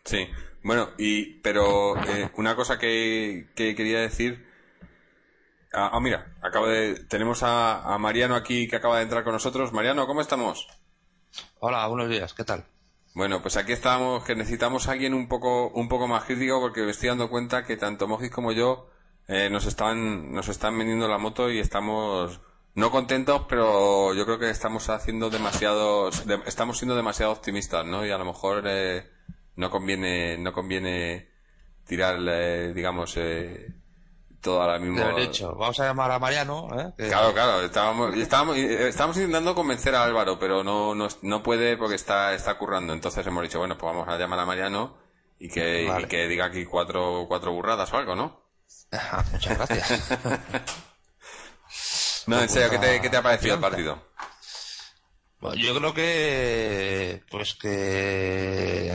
Sí, bueno, y pero eh, una cosa que, que, quería decir Ah, ah, mira, acabo de, tenemos a, Mariano aquí que acaba de entrar con nosotros. Mariano, ¿cómo estamos? Hola, buenos días, ¿qué tal? Bueno, pues aquí estamos, que necesitamos a alguien un poco, un poco más crítico porque me estoy dando cuenta que tanto Mojis como yo eh, nos están, nos están vendiendo la moto y estamos no contentos, pero yo creo que estamos haciendo demasiados, estamos siendo demasiado optimistas, ¿no? Y a lo mejor eh, no conviene, no conviene tirar, eh, digamos, eh, todo ahora mismo. De hecho, vamos a llamar a Mariano. ¿eh? Claro, claro, estábamos, estábamos, estábamos, intentando convencer a Álvaro, pero no, no, no, puede porque está, está currando. Entonces hemos dicho, bueno, pues vamos a llamar a Mariano y que, y que diga aquí cuatro, cuatro burradas o algo, ¿no? Muchas gracias. no, en serio, ¿qué te, qué te ha parecido el partido? Yo creo que, pues que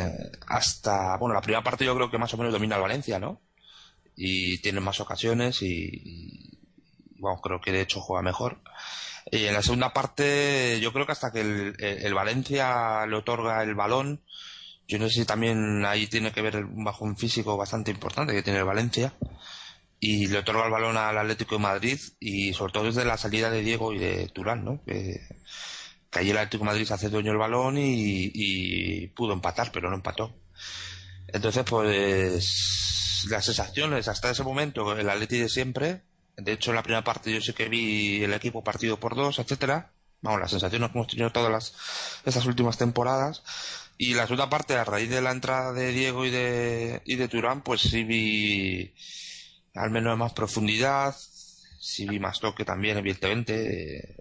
hasta, bueno, la primera parte yo creo que más o menos domina el Valencia, ¿no? Y tiene más ocasiones y, bueno, creo que de hecho juega mejor. Y en la segunda parte yo creo que hasta que el, Valencia le otorga el balón, yo no sé si también ahí tiene que ver un bajón físico bastante importante que tiene el Valencia y le otorga el balón al Atlético de Madrid y sobre todo desde la salida de Diego y de Turán, ¿no? Que, que el Atlético de Madrid se hace dueño del balón y, pudo empatar, pero no empató. Entonces, pues las sensaciones hasta ese momento, el Atlético de siempre, de hecho en la primera parte yo sé que vi el equipo partido por dos, etcétera. Vamos, las sensaciones que hemos tenido todas las, estas últimas temporadas. Y la segunda parte, a raíz de la entrada de Diego y de, y de Turán, pues sí vi, al menos más profundidad, sí vi más toque también, evidentemente. Eh,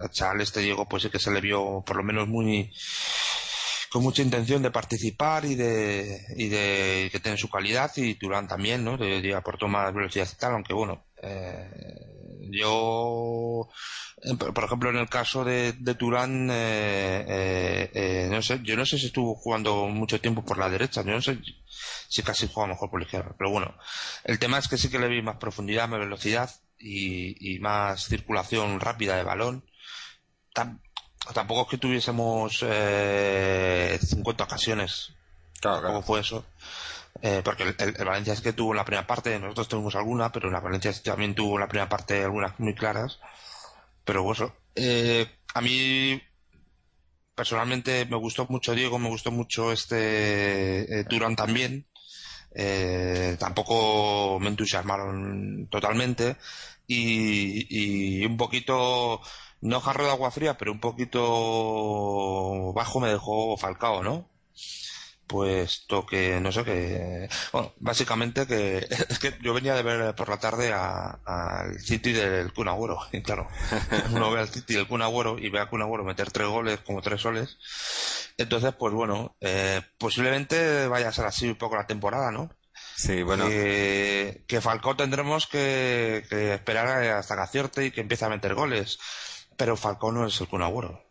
a Charles este Diego, pues sí que se le vio por lo menos muy con mucha intención de participar y de, y de que tiene su calidad y Turán también, ¿no? De aportó más velocidad y tal, aunque bueno, eh, yo, por ejemplo, en el caso de, de Turán, eh, eh, eh, no sé, yo no sé si estuvo jugando mucho tiempo por la derecha, yo no sé si casi juega mejor por la izquierda, pero bueno, el tema es que sí que le vi más profundidad, más velocidad y, y más circulación rápida de balón. tampoco es que tuviésemos eh, 50 ocasiones, claro, claro. fue eso. Eh, porque el, Valencia es que tuvo en la primera parte, nosotros tuvimos alguna, pero la Valencia también tuvo en la primera parte algunas muy claras. Pero bueno, eh, a mí personalmente me gustó mucho Diego, me gustó mucho este eh, Durán también. Eh, tampoco me entusiasmaron totalmente y un poquito no jarro de agua fría pero un poquito bajo me dejó Falcao no puesto que no sé qué. Bueno básicamente que es que yo venía de ver por la tarde al City del Kun y claro uno ve al City del Kun y ve a Kun meter tres goles como tres soles entonces pues bueno eh, posiblemente vaya a ser así un poco la temporada no Sí, bueno. Que, que Falcao tendremos que, que esperar hasta que acierte y que empiece a meter goles pero Falcón no es el Kun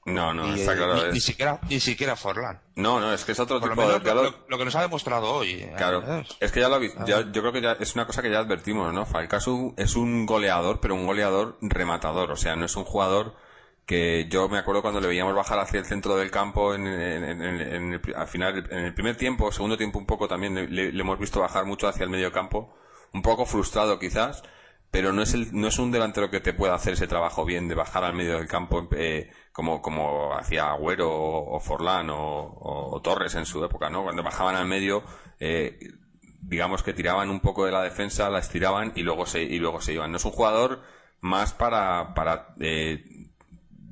No, no, está claro. Ni, siquiera, ni siquiera Forlán. No, no, es que es otro tipo de... Lo, que nos ha demostrado hoy. ¿eh? Claro, es que ya lo visto, yo creo que ya es una cosa que ya advertimos, ¿no? Falcao es un goleador, pero un goleador rematador, o sea, no es un jugador que yo me acuerdo cuando le veíamos bajar hacia el centro del campo en, el, al final, en el primer tiempo, segundo tiempo un poco también le, le hemos visto bajar mucho hacia el medio campo, un poco frustrado quizás, pero no es, el, no es un delantero que te pueda hacer ese trabajo bien de bajar al medio del campo eh, como, como hacía Agüero o, Forlán o, Torres en su época, ¿no? Cuando bajaban al medio, eh, digamos que tiraban un poco de la defensa, la estiraban y luego se, y luego se iban. No es un jugador más para, para eh,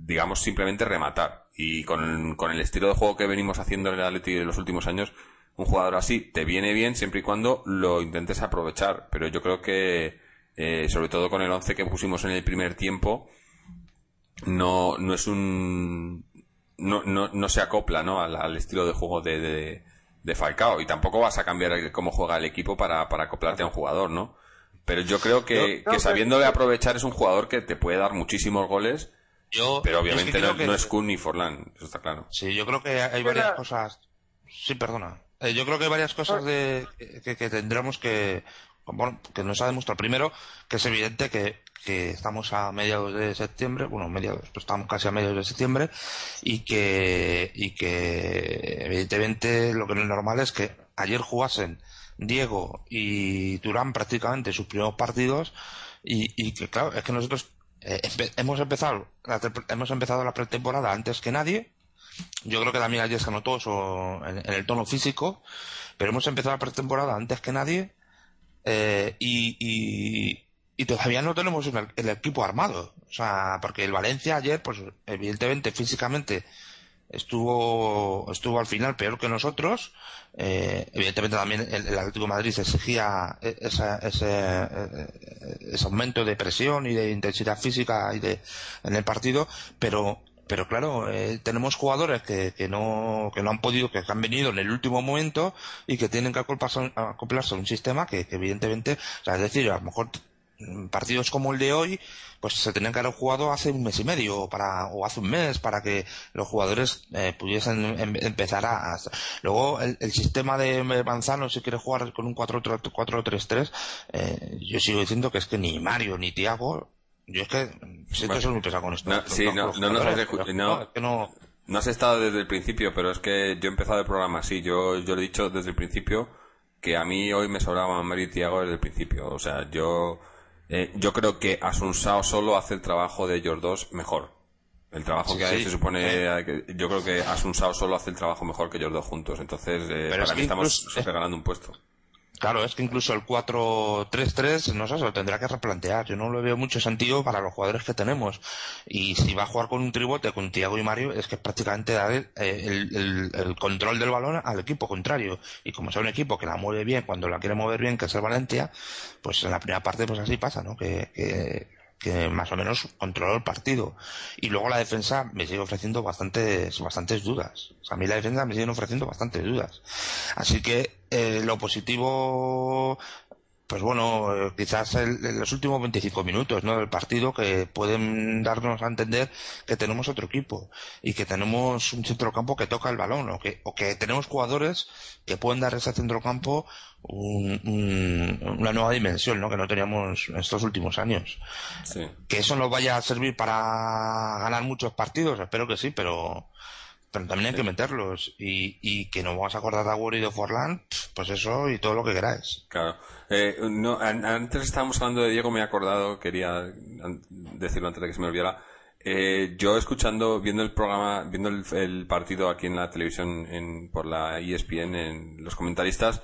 digamos, simplemente rematar. Y con, con el estilo de juego que venimos haciendo en el Atlético de los últimos años, un jugador así te viene bien siempre y cuando lo intentes aprovechar. Pero yo creo que eh, sobre todo con el 11 que pusimos en el primer tiempo, no, no es un. No, no, no se acopla ¿no? Al, estilo de juego de, de, Falcao. Y tampoco vas a cambiar cómo juega el equipo para, para acoplarte a un jugador, ¿no? Pero yo creo que, que sabiéndole aprovechar es un jugador que te puede dar muchísimos goles. pero obviamente no, es Kun ni Forlán, eso está claro. Sí, yo creo que hay varias cosas. Sí, perdona. Eh, yo creo que hay varias cosas de, que, que tendremos que, bueno, que nos ha demostrado primero que es evidente que, que estamos a mediados de septiembre, bueno, mediados, estamos casi a mediados de septiembre y que, y que evidentemente lo que no es normal es que ayer jugasen Diego y Turán prácticamente sus primeros partidos y, que claro, es que nosotros eh, hemos empezado la, hemos empezado la pretemporada antes que nadie. Yo creo que también ayer se notó eso en, el tono físico, pero hemos empezado la pretemporada antes que nadie eh, y, y, todavía no tenemos el, equipo armado. O sea, porque el Valencia ayer, pues evidentemente físicamente estuvo estuvo al final peor que nosotros eh, evidentemente también el, Atlético Madrid exigía e, ese, ese, aumento de presión y de intensidad física y de en el partido pero pero claro eh, tenemos jugadores que, que no que no han podido que han venido en el último momento y que tienen que acoplarse, a un sistema que, evidentemente es decir a lo mejor partidos como el de hoy, pues se tenían que haber jugado hace un mes y medio o, para, o hace un mes para que los jugadores eh, pudiesen em, empezar a, Luego, el, sistema de Manzano, si quiere jugar con un 4-3-3, eh, yo sigo diciendo que es que ni Mario ni Tiago, yo es que siento bueno, ser muy pesado con esto. No, sí, no, no, no, no, has estado desde el principio, pero es que yo he empezado el programa así. Yo, yo lo he dicho desde el principio que a mí hoy me sobraban Mario y Tiago desde el principio. O sea, yo eh, yo creo que Asunsao solo hace el trabajo de ellos dos mejor. El trabajo que hay se supone. Yo creo que Asunsao solo hace el trabajo mejor que ellos dos juntos. Entonces, eh, para mí estamos regalando un puesto. Claro, es que incluso el 4-3-3, no sé, se lo tendrá que replantear. Yo no lo veo mucho sentido para los jugadores que tenemos. Y si va a jugar con un tribote, con Tiago y Mario, es que prácticamente dar el, el, control del balón al equipo contrario. Y como sea un equipo que la mueve bien, cuando la quiere mover bien, que es el Valencia, pues en la primera parte pues así pasa, ¿no? Que, que, que más o menos controló el partido. Y luego la defensa me sigue ofreciendo bastantes, bastantes dudas. a mí la defensa me sigue ofreciendo bastantes dudas. Así que eh, lo positivo pues bueno, eh, quizás en los últimos 25 minutos ¿no? del partido que pueden darnos a entender que tenemos otro equipo y que tenemos un centrocampo que toca el balón o que, o que tenemos jugadores que pueden dar a ese centrocampo una nueva dimensión ¿no? que no teníamos en estos últimos años. Que eso nos vaya a servir para ganar muchos partidos, espero que sí, pero pero también hay que meterlos y, y que no vamos a acordar de Agüero y de Forlán, pues eso y todo lo que queráis. Claro. Eh, no, antes estábamos hablando de Diego, me he acordado, quería decirlo antes de que se me olvidara. Eh, yo escuchando, viendo el programa, viendo el, partido aquí en la televisión en, por la ESPN, en los comentaristas,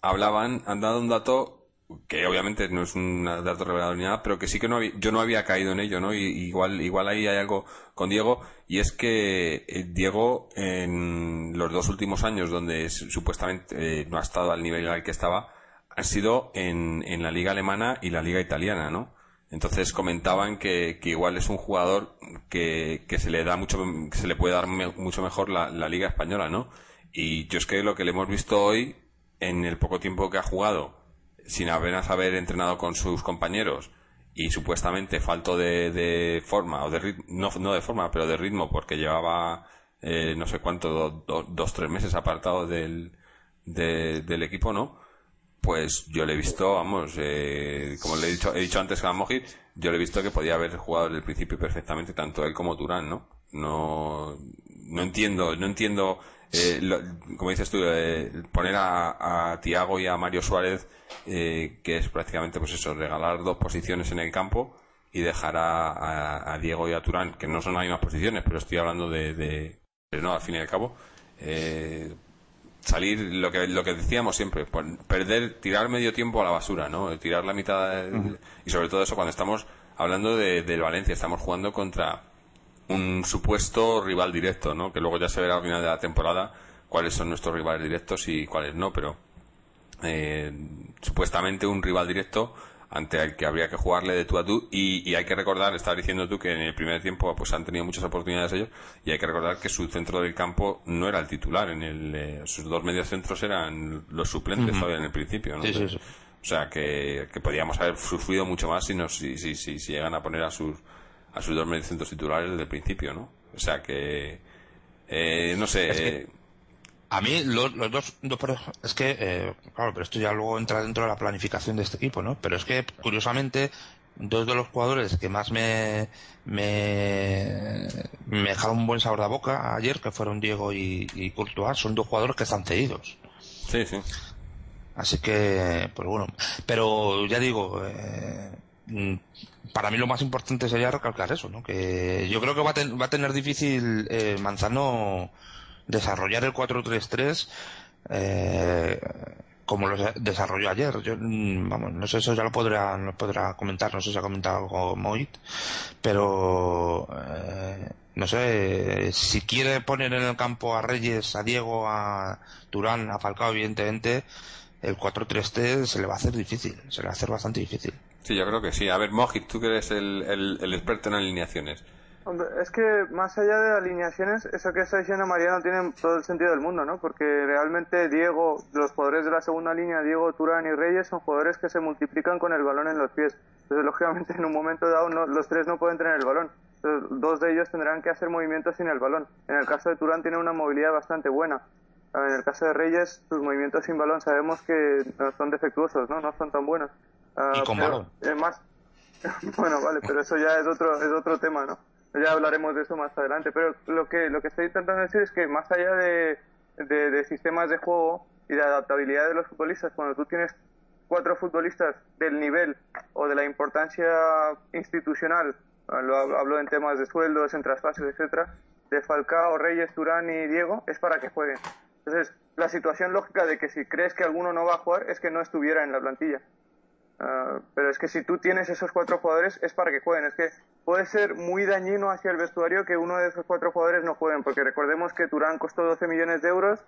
hablaban, han dado un dato que obviamente no es un dato revelador ni nada, pero que sí que no yo no había caído en ello, ¿no? Y, igual, igual ahí hay algo con Diego, y es que eh, Diego en los dos últimos años donde supuestamente eh, no ha estado al nivel al que estaba, ha sido en, en la liga alemana y la liga italiana, ¿no? Entonces comentaban que, que igual es un jugador que, que se le da mucho, que se le puede dar mucho mejor la, la liga española, ¿no? Y yo es que lo que le hemos visto hoy, en el poco tiempo que ha jugado, sin apenas haber entrenado con sus compañeros y supuestamente falto de, forma, o de ritmo, no, no, de forma, pero de ritmo, porque llevaba eh, no sé cuánto, dos, tres meses apartado del, del equipo, ¿no? Pues yo le he visto, vamos, eh, como le he dicho, he dicho antes a Mojit, yo le he visto que podía haber jugado desde el principio perfectamente, tanto él como Turán, ¿no? No, no entiendo, no entiendo eh, como dices tú, eh, poner a, a Tiago y a Mario Suárez, eh, que es prácticamente pues eso, regalar dos posiciones en el campo y dejar a, a, Diego y a Turán, que no son las mismas posiciones, pero estoy hablando de, de, no, al fin y al cabo, eh, salir lo que lo que decíamos siempre perder tirar medio tiempo a la basura no tirar la mitad y sobre todo eso cuando estamos hablando de, del Valencia estamos jugando contra un supuesto rival directo, ¿no? Que luego ya se verá al final de la temporada cuáles son nuestros rivales directos y cuáles no, pero eh, supuestamente un rival directo ante el que habría que jugarle de tú a tú y, hay que recordar, estabas diciendo tú que en el primer tiempo pues han tenido muchas oportunidades ellos y hay que recordar que su centro del campo no era el titular, en el, eh, sus dos medios centros eran los suplentes todavía en el principio, ¿no? O sea que, que podíamos haber sufrido mucho más si, nos, si, si, si, si llegan a poner a sus a sus dos medicamentos titulares desde el principio, ¿no? O sea que, eh, no sé. a mí los, dos, es que, eh, claro, pero esto ya luego entra dentro de la planificación de este equipo, ¿no? Pero es que, curiosamente, dos de los jugadores que más me, me, me dejaron un buen sabor de boca ayer, que fueron Diego y, y Courtois, son dos jugadores que están cedidos. Sí, sí. Así que, pues bueno. Pero ya digo, eh, para mí lo más importante sería recalcar eso, ¿no? Que yo creo que va a, va a tener difícil eh, Manzano desarrollar el 4-3-3 eh, como lo desarrolló ayer. Yo, mm, vamos, no sé, eso ya lo podrá, lo podrá comentar, no sé si ha comentado algo Moit, pero eh, no sé, si quiere poner en el campo a Reyes, a Diego, a Turán, a Falcao, evidentemente, el 4-3-3 se le va a hacer difícil, se le va a hacer bastante difícil. Sí, yo creo que sí. A ver, Mojit, tú que eres el, experto en alineaciones. Hombre, es que más allá de alineaciones, eso que está diciendo Mariano tiene todo el sentido del mundo, ¿no? Porque realmente Diego, los jugadores de la segunda línea, Diego, Turán y Reyes, son jugadores que se multiplican con el balón en los pies. Entonces, lógicamente, en un momento dado, los tres no pueden tener el balón. dos de ellos tendrán que hacer movimientos sin el balón. En el caso de Turán tiene una movilidad bastante buena. En el caso de Reyes, sus movimientos sin balón sabemos que son defectuosos, ¿no? No son tan buenos. Ah, y con balón. Más... bueno, vale, pero eso ya es otro, es otro tema, ¿no? Ya hablaremos de eso más adelante. Pero lo que, lo que estoy intentando decir es que más allá de, de, sistemas de juego y de adaptabilidad de los futbolistas, cuando tú tienes cuatro futbolistas del nivel o de la importancia institucional, ah, lo hablo en temas de sueldos, en traspasos, etcétera, de Falcao, Reyes, Turán y Diego, es para que jueguen. Entonces, la situación lógica de que si crees que alguno no va a jugar es que no estuviera en la plantilla. Ah, pero es que si tú tienes esos cuatro jugadores es para que jueguen. Es que puede ser muy dañino hacia el vestuario que uno de esos cuatro jugadores no jueguen, porque recordemos que Turán costó 12 millones de euros,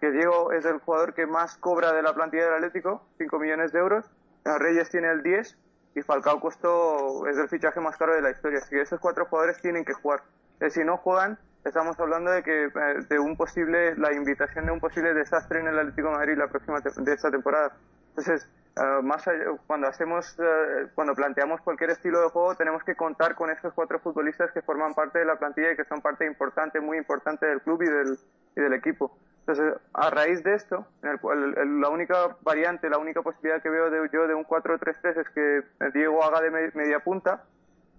que Diego es el jugador que más cobra de la plantilla del Atlético, 5 millones de euros, Reyes tiene el 10 y Falcao costó, es el fichaje más caro de la historia. Así que esos cuatro jugadores tienen que jugar. Eh, si no juegan, estamos hablando de que eh, de un posible, la invitación de un posible desastre en el Atlético de Madrid la próxima de esta temporada. Entonces, eh, más cuando hacemos, eh, cuando planteamos cualquier estilo de juego, tenemos que contar con estos cuatro futbolistas que forman parte de la plantilla y que son parte importante, muy importante del club y del, y del equipo. Entonces, a raíz de esto, en el cual la única variante, la única posibilidad que veo de, yo de un 4-3-3 es que Diego haga de media punta,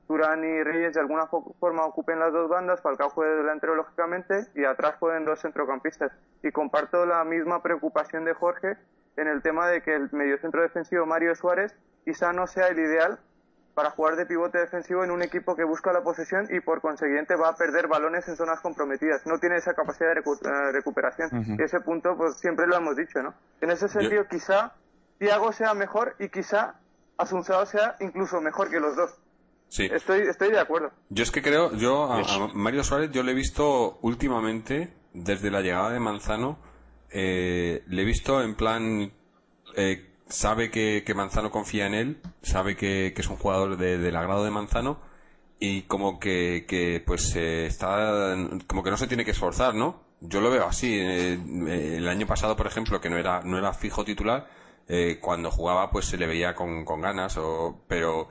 Turán y Reyes de alguna forma ocupen las dos bandas, Falcao juegue delantero lógicamente y atrás jueguen dos centrocampistas. Y comparto la misma preocupación de Jorge en el tema de que el mediocentro defensivo Mario Suárez quizá no sea el ideal para jugar de pivote defensivo en un equipo que busca la posesión y por consiguiente va a perder balones en zonas comprometidas. No tiene esa capacidad de eh, recuperación. Y ese punto pues siempre lo hemos dicho, ¿no? En ese sentido quizá Thiago sea mejor y quizá Asunsao sea incluso mejor que los dos. Sí. Estoy, estoy de acuerdo. Yo es que creo, yo a, a Mario Suárez yo le he visto últimamente, desde la llegada de Manzano, eh, le he visto en plan, eh, sabe que, Manzano confía en él, sabe que, es un jugador de, del agrado de Manzano y como que, que pues eh, está, como que no se tiene que esforzar, ¿no? Yo lo veo así. el año pasado, por ejemplo, que no era, no era fijo titular, cuando jugaba pues se le veía con, con ganas, o, pero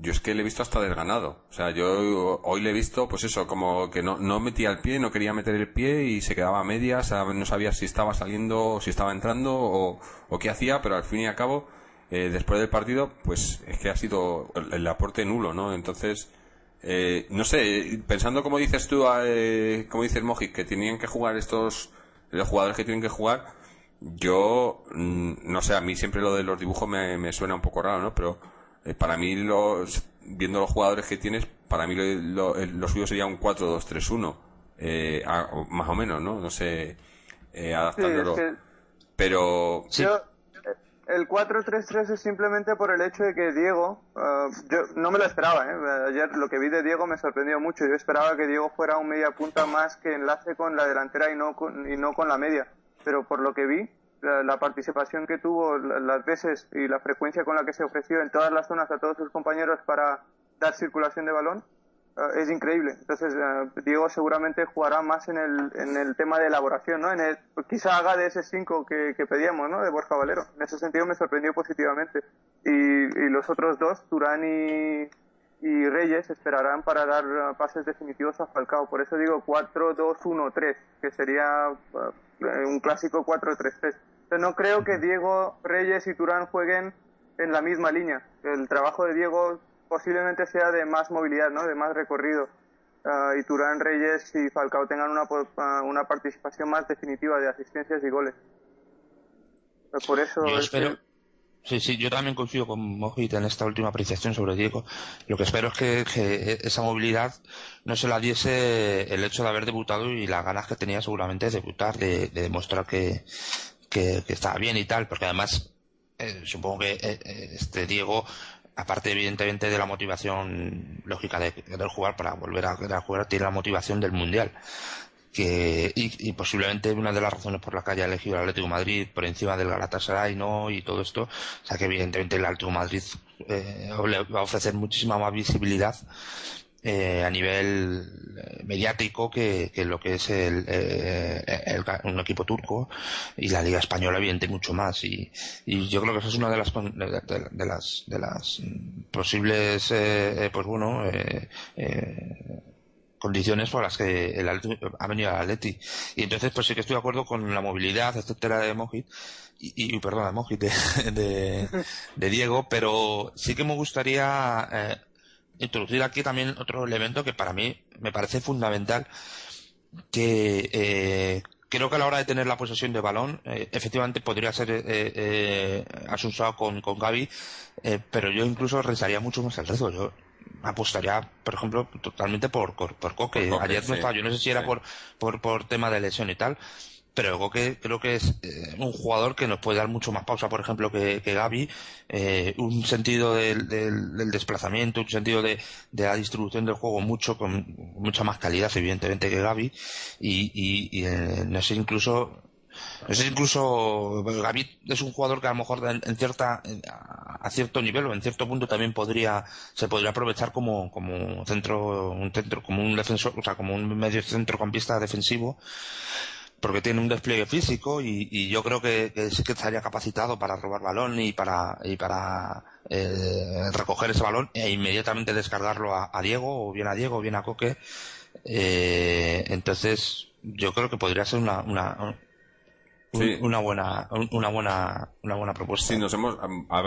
yo es que le he visto hasta desganado. O sea, yo hoy le he visto, pues eso, como que no, no metía el pie, no quería meter el pie y se quedaba a medias, no sabía si estaba saliendo si estaba entrando o, o qué hacía, pero al fin y al cabo, eh, después del partido, pues es que ha sido el, aporte nulo, ¿no? Entonces, eh, no sé, pensando como dices tú, eh, como dice el Mojic, que tenían que jugar estos, los jugadores que tienen que jugar, yo, mm, no sé, a mí siempre lo de los dibujos me, me suena un poco raro, ¿no? Pero, eh, para mí, los, viendo los jugadores que tienes, para mí lo, lo, suyo sería un 4-2-3-1, eh, más o menos, ¿no? No sé, eh, adaptándolo. Pero... el 4-3-3 es simplemente por el hecho de que Diego, uh, yo no me lo esperaba, ¿eh? ayer lo que vi de Diego me sorprendió mucho, yo esperaba que Diego fuera un media punta más que enlace con la delantera y no con, y no con la media, pero por lo que vi, la, participación que tuvo, las veces y la frecuencia con la que se ofreció en todas las zonas a todos sus compañeros para dar circulación de balón, eh, es increíble. Entonces, eh, Diego seguramente jugará más en el, en el tema de elaboración, ¿no? En el, quizá haga de ese 5 que, que, pedíamos, ¿no? De Borja Valero. En ese sentido me sorprendió positivamente. Y, y los otros dos, Turán y, y Reyes, esperarán para dar eh, pases definitivos a Falcao. Por eso digo 4-2-1-3, que sería un clásico 4-3-3 no creo que Diego Reyes y Turán jueguen en la misma línea. El trabajo de Diego posiblemente sea de más movilidad, ¿no? de más recorrido. Ah, y Turán, Reyes y Falcao tengan una, una participación más definitiva de asistencias y goles. Por eso... Yo espero... Sí, sí, yo también coincido con Mojit en esta última apreciación sobre Diego. Lo que espero es que, esa movilidad no se la diese el hecho de haber debutado y las ganas que tenía seguramente de debutar, de, demostrar que, que, estaba bien y tal, porque además eh, supongo que eh, eh, este Diego aparte evidentemente de la motivación lógica de, jugar para volver a, jugar, tiene la motivación del mundial. Que, y, posiblemente una de las razones por las que haya elegido el Atlético Madrid por encima del Galatasaray, ¿no? Y todo esto, o sea que evidentemente el Atlético Madrid eh, va a ofrecer muchísima más visibilidad eh, a nivel eh, mediático que, lo que es el, eh, un equipo turco y la liga española evidente mucho más y, yo creo que esa es una de las de, las de las posibles pues bueno condiciones por las que el ha venido al Atleti y entonces pues sí que estoy de acuerdo con la movilidad etcétera de Mojit y, y perdón de Mojit de, de, Diego pero sí que me gustaría introducir aquí también otro elemento que para mí me parece fundamental, que eh, creo que a la hora de tener la posesión de balón, eh, efectivamente podría ser eh, eh con, con Gaby, pero yo incluso rezaría mucho más el rezo. Yo apostaría, por ejemplo, totalmente por, por, Coque. Ayer no estaba, yo no sé si era por, por, por tema de lesión y tal, pero que creo que es eh, un jugador que nos puede dar mucho más pausa, por ejemplo, que, que Gaby, eh, un sentido del, del, desplazamiento, un sentido de, de, la distribución del juego mucho, con mucha más calidad, evidentemente, que Gaby, y, y, y eh, no sé, incluso, sé, incluso Gaby es un jugador que a lo mejor en, cierta, a cierto nivel o en cierto punto también podría, se podría aprovechar como, como centro, un centro, como un defensor, o sea, como un medio centrocampista defensivo, porque tiene un despliegue físico y, yo creo que, sí que estaría capacitado para robar balón y para, y para eh, recoger ese balón e inmediatamente descargarlo a, Diego, o bien a Diego, o bien a Coque. Eh, entonces, yo creo que podría ser una, una, una buena, una buena, una buena propuesta. Sí, nos hemos, a,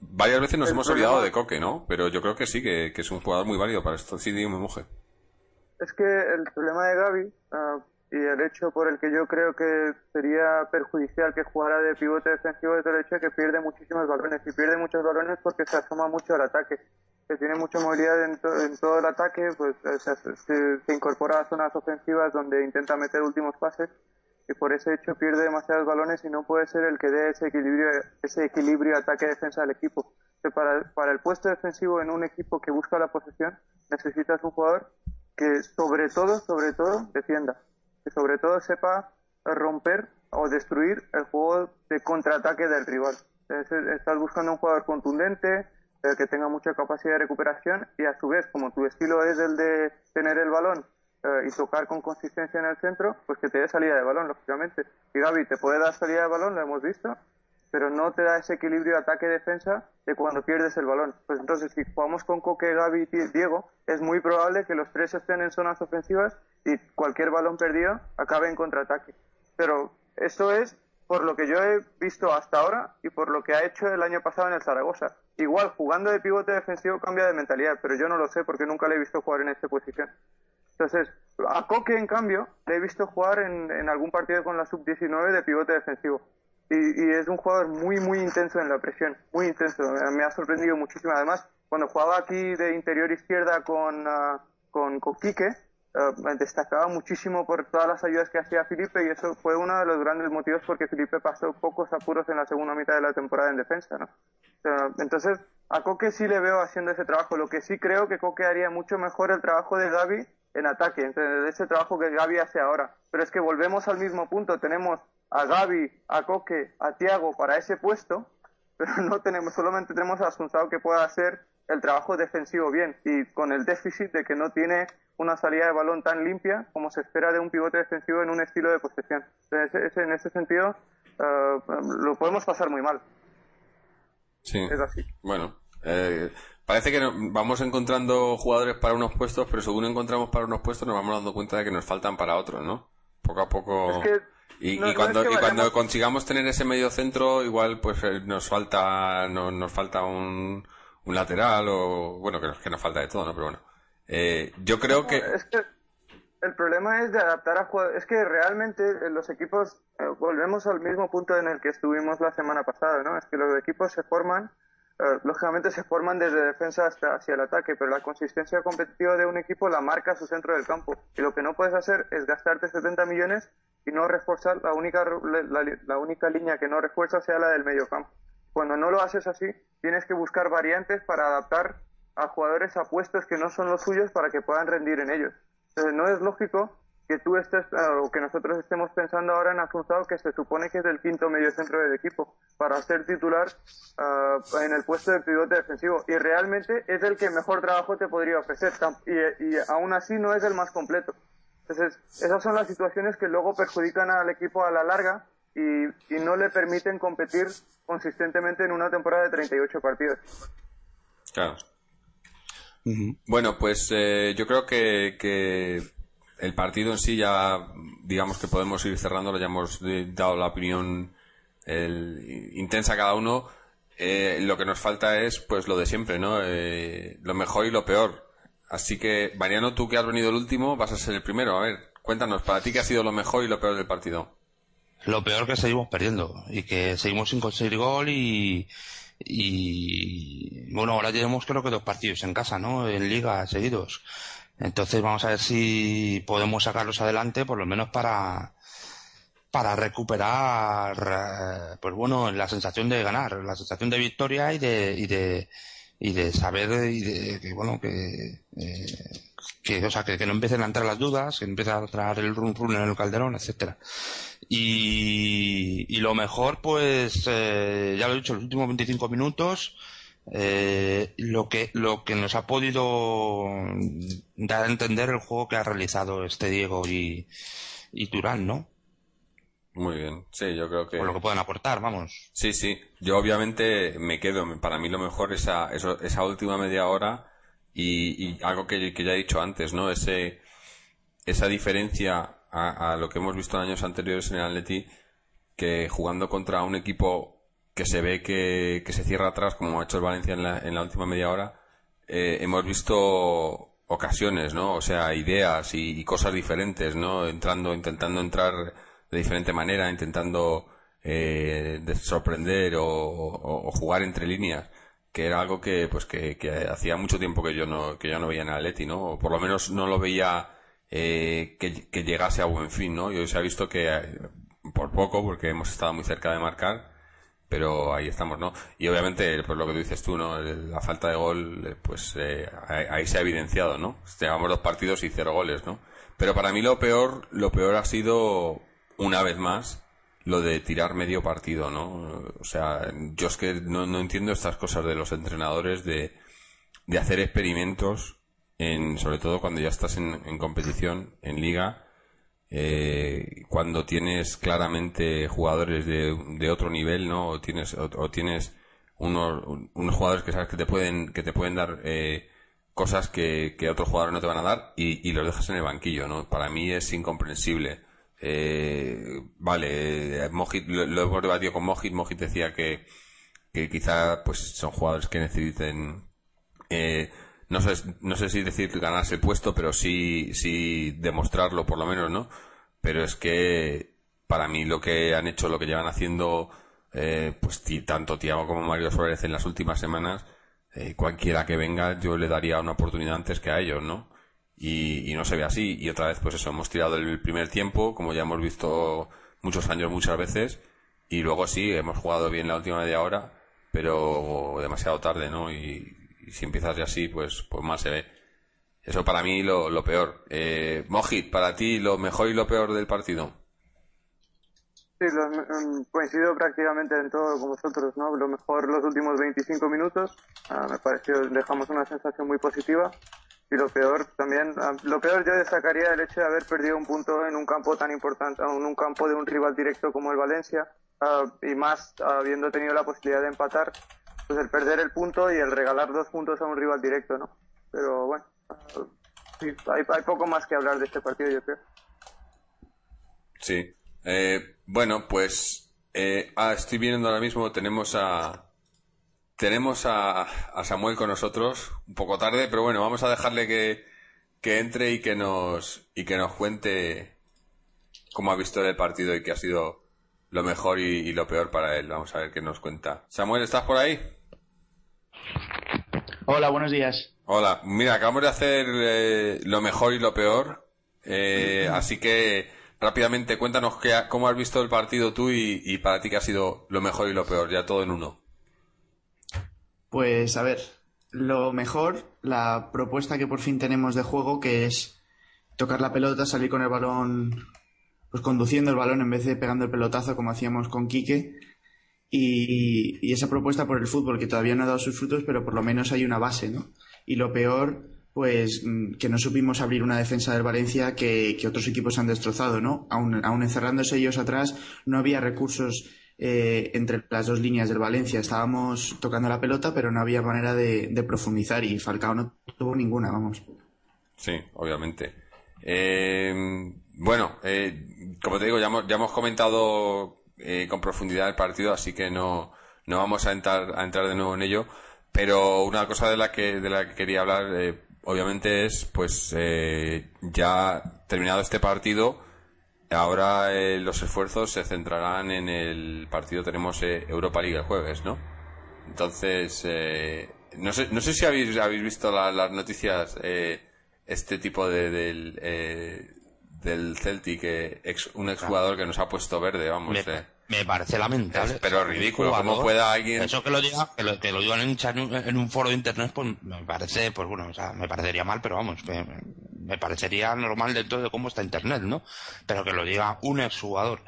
varias veces nos hemos olvidado de Coque, ¿no? Pero yo creo que sí, que, es un jugador muy válido para esto. Sí, digo, me moje. Es que el problema de Gaby, ah, y el hecho por el que yo creo que sería perjudicial que jugara de pivote defensivo es el hecho de que pierde muchísimos balones y pierde muchos balones porque se asoma mucho al ataque que tiene mucha movilidad en, todo el ataque pues se, incorpora a zonas ofensivas donde intenta meter últimos pases y por ese hecho pierde demasiados balones y no puede ser el que dé ese equilibrio ese equilibrio ataque-defensa al equipo para, para el puesto defensivo en un equipo que busca la posesión necesitas un jugador que sobre todo sobre todo defienda sobre todo sepa romper o destruir el juego de contraataque del rival. estás buscando un jugador contundente, eh, que tenga mucha capacidad de recuperación y a su vez, como tu estilo es el de tener el balón eh, y tocar con consistencia en el centro, pues que te dé salida de balón, lógicamente. Y Gaby te puede dar salida de balón, lo hemos visto, pero no te da ese equilibrio ataque-defensa de cuando pierdes el balón. Pues entonces, si jugamos con Coque, Gaby y Diego, es muy probable que los tres estén en zonas ofensivas y cualquier balón perdido acabe en contraataque. Pero eso es por lo que yo he visto hasta ahora y por lo que ha hecho el año pasado en el Zaragoza. Igual, jugando de pivote defensivo cambia de mentalidad, pero yo no lo sé porque nunca le he visto jugar en esta posición. Entonces, a Coque, en cambio, le he visto jugar en, en algún partido con la sub-19 de pivote defensivo y, es un jugador muy, muy intenso en la presión, muy intenso. Me ha sorprendido muchísimo. Además, cuando jugaba aquí de interior izquierda con, uh, con, Quique, uh, destacaba muchísimo por todas las ayudas que hacía Felipe y eso fue uno de los grandes motivos porque Felipe pasó pocos apuros en la segunda mitad de la temporada en defensa. ¿no? entonces, a Coque sí le veo haciendo ese trabajo. Lo que sí creo que Coque haría mucho mejor el trabajo de Gaby en ataque, entonces, ese trabajo que Gaby hace ahora. Pero es que volvemos al mismo punto. Tenemos a Gaby, a Coque, a Tiago para ese puesto, pero no tenemos, solamente tenemos a Asunsao que pueda hacer el trabajo defensivo bien y con el déficit de que no tiene una salida de balón tan limpia como se espera de un pivote defensivo en un estilo de posesión. en ese sentido, eh, lo podemos pasar muy mal. Sí. Es así. Bueno, eh, parece que vamos encontrando jugadores para unos puestos, pero según encontramos para unos puestos nos vamos dando cuenta de que nos faltan para otros, ¿no? Poco a poco. Es que y, cuando, y cuando consigamos tener ese medio centro, igual pues eh, nos falta, no, nos falta un, un lateral o, bueno, que, que nos falta de todo, ¿no? Pero bueno. Eh, yo creo que... Es que el problema es de adaptar a jugadores. Es que realmente eh, los equipos, eh, volvemos al mismo punto en el que estuvimos la semana pasada, ¿no? Es que los equipos se forman, lógicamente se forman desde defensa hasta hacia el ataque, pero la consistencia competitiva de un equipo la marca su centro del campo. Y lo que no puedes hacer es gastarte 70 millones y no reforzar la única, la, única línea que no refuerza sea la del medio campo. Cuando no lo haces así, tienes que buscar variantes para adaptar a jugadores a puestos que no son los suyos para que puedan rendir en ellos. Entonces, no es lógico que tú estés, o que nosotros estemos pensando ahora en Asunzado, que se supone que es el quinto medio centro del equipo, para ser titular ah, en el puesto de pivote defensivo. Y realmente es el que mejor trabajo te podría ofrecer, y, y aún así no es el más completo. Entonces, esas son las situaciones que luego perjudican al equipo a la larga y, y no le permiten competir consistentemente en una temporada de 38 partidos. Claro. Bueno, pues eh, yo creo que, el partido en sí ya, digamos que podemos ir cerrando, ya hemos dado la opinión intensa a cada uno. Eh, lo que nos falta es, pues, lo de siempre, ¿no? Eh, lo mejor y lo peor. Así que, Mariano, tú que has venido el último, vas a ser el primero. A ver, cuéntanos, para ti, ¿qué ha sido lo mejor y lo peor del partido? Lo peor que seguimos perdiendo y que seguimos sin conseguir gol y, y bueno, ahora tenemos creo que dos partidos en casa, ¿no? En liga seguidos. Entonces vamos a ver si podemos sacarlos adelante, por lo menos para, para recuperar, eh, pues bueno, la sensación de ganar, la sensación de victoria y de, y de, y de saber y de que bueno que eh, que o sea que, no empiecen a entrar las dudas que empiece a entrar el run en el calderón etcétera. Y, y lo mejor pues eh, ya lo he dicho los últimos 25 minutos eh, lo que lo que nos ha podido dar a entender el juego que ha realizado este Diego y, y Turán no muy bien, sí, yo creo que... Por lo que pueden aportar, vamos. Sí, sí, yo obviamente me quedo, para mí lo mejor es esa, esa última media hora y, algo que, ya he dicho antes, ¿no? Ese, esa diferencia a, lo que hemos visto en años anteriores en el Atleti, que jugando contra un equipo que se ve que, se cierra atrás, como ha hecho el Valencia en la, en la última media hora, eh, hemos visto ocasiones, ¿no? O sea, ideas y, cosas diferentes, ¿no? Entrando, intentando entrar de diferente manera, intentando eh, sorprender o, jugar entre líneas, que era algo que pues que, hacía mucho tiempo que yo no que yo no veía en Atleti, ¿no? O por lo menos no lo veía eh, que, llegase a buen fin, ¿no? Y hoy se ha visto que eh, por poco, porque hemos estado muy cerca de marcar, pero ahí estamos, ¿no? Y obviamente, pues lo que dices tú, ¿no? La falta de gol, pues ahí se ha evidenciado, ¿no? Llevamos dos partidos y cero goles, ¿no? Pero para mí lo peor, lo peor ha sido una vez más lo de tirar medio partido, ¿no? O sea, yo es que no, entiendo estas cosas de los entrenadores de, de hacer experimentos, en, sobre todo cuando ya estás en, competición, en liga, eh, cuando tienes claramente jugadores de, de otro nivel, ¿no? O tienes, o, tienes unos, unos jugadores que sabes que te pueden, que te pueden dar eh, cosas que, que otros jugadores no te van a dar y, los dejas en el banquillo, ¿no? Para mí es incomprensible eh, vale, eh, Mojit, lo, hemos debatido con Mojit. Mojit decía que, que quizá pues son jugadores que necesiten, eh, no sé, no sé si decir ganarse el puesto, pero sí, sí demostrarlo por lo menos, ¿no? Pero es que para mí lo que han hecho, lo que llevan haciendo, eh, pues tanto Tiago como Mario Suárez en las últimas semanas, eh, cualquiera que venga yo le daría una oportunidad antes que a ellos, ¿no? y, no se ve así. Y otra vez, pues eso, hemos tirado el primer tiempo, como ya hemos visto muchos años, muchas veces, y luego sí, hemos jugado bien la última media hora, pero demasiado tarde, ¿no? Y, si empiezas así, pues, pues mal se ve. Eso para mí lo, lo peor. Eh, Mojit, para ti, lo mejor y lo peor del partido. Sí, mm, coincido prácticamente en todo con vosotros, ¿no? Lo mejor los últimos 25 minutos, ah, me pareció, dejamos una sensación muy positiva y lo peor también, ah, lo peor yo destacaría el hecho de haber perdido un punto en un campo tan importante, en un campo de un rival directo como el Valencia, ah, y más habiendo tenido la posibilidad de empatar, pues el perder el punto y el regalar dos puntos a un rival directo, ¿no? Pero bueno, ah, hay, hay poco más que hablar de este partido, yo creo. Sí. Eh, bueno, pues eh, estoy viendo ahora mismo, tenemos a, tenemos a, Samuel con nosotros, un poco tarde, pero bueno, vamos a dejarle que, que entre y que nos y que nos cuente cómo ha visto el partido y qué ha sido lo mejor y, lo peor para él. Vamos a ver qué nos cuenta. Samuel, ¿estás por ahí? Hola, buenos días. Hola, mira, acabamos de hacer eh, lo mejor y lo peor, eh, así que rápidamente cuéntanos qué, cómo has visto el partido tú y, y para ti qué ha sido lo mejor y lo peor, ya todo en uno. Pues a ver, lo mejor, la propuesta que por fin tenemos de juego, que es tocar la pelota, salir con el balón, pues conduciendo el balón en vez de pegando el pelotazo como hacíamos con Quique. Y, esa propuesta por el fútbol, que todavía no ha dado sus frutos, pero por lo menos hay una base, ¿no? Y lo peor, pues mm, que no supimos abrir una defensa del Valencia que, que otros equipos han destrozado, ¿no? Aún, aún encerrándose ellos atrás, no había recursos eh, entre las dos líneas del Valencia. Estábamos tocando la pelota, pero no había manera de, profundizar y Falcao no tuvo ninguna, vamos. Sí, obviamente. Eh, bueno, eh, como te digo, ya hemos, ya hemos comentado con profundidad el partido, así que no, no vamos a entrar, a entrar de nuevo en ello. Pero una cosa de la que, de la que quería hablar, obviamente, es, pues, ya terminado este partido, Ahora eh, los esfuerzos se centrarán en el partido, tenemos eh, Europa League el jueves, ¿no? Entonces, eh, no, sé, no sé si habéis, habéis visto las noticias, este tipo de, del, del Celtic, ex, un exjugador que nos ha puesto verde, vamos. Me, parece lamentable. pero ridículo, ¿cómo pueda alguien...? Eso que lo diga, que lo, que lo digan en, un foro de internet, pues me parece, pues bueno, o sea, me parecería mal, pero vamos, me parecería normal dentro de cómo está Internet, ¿no? Pero que lo diga un exjugador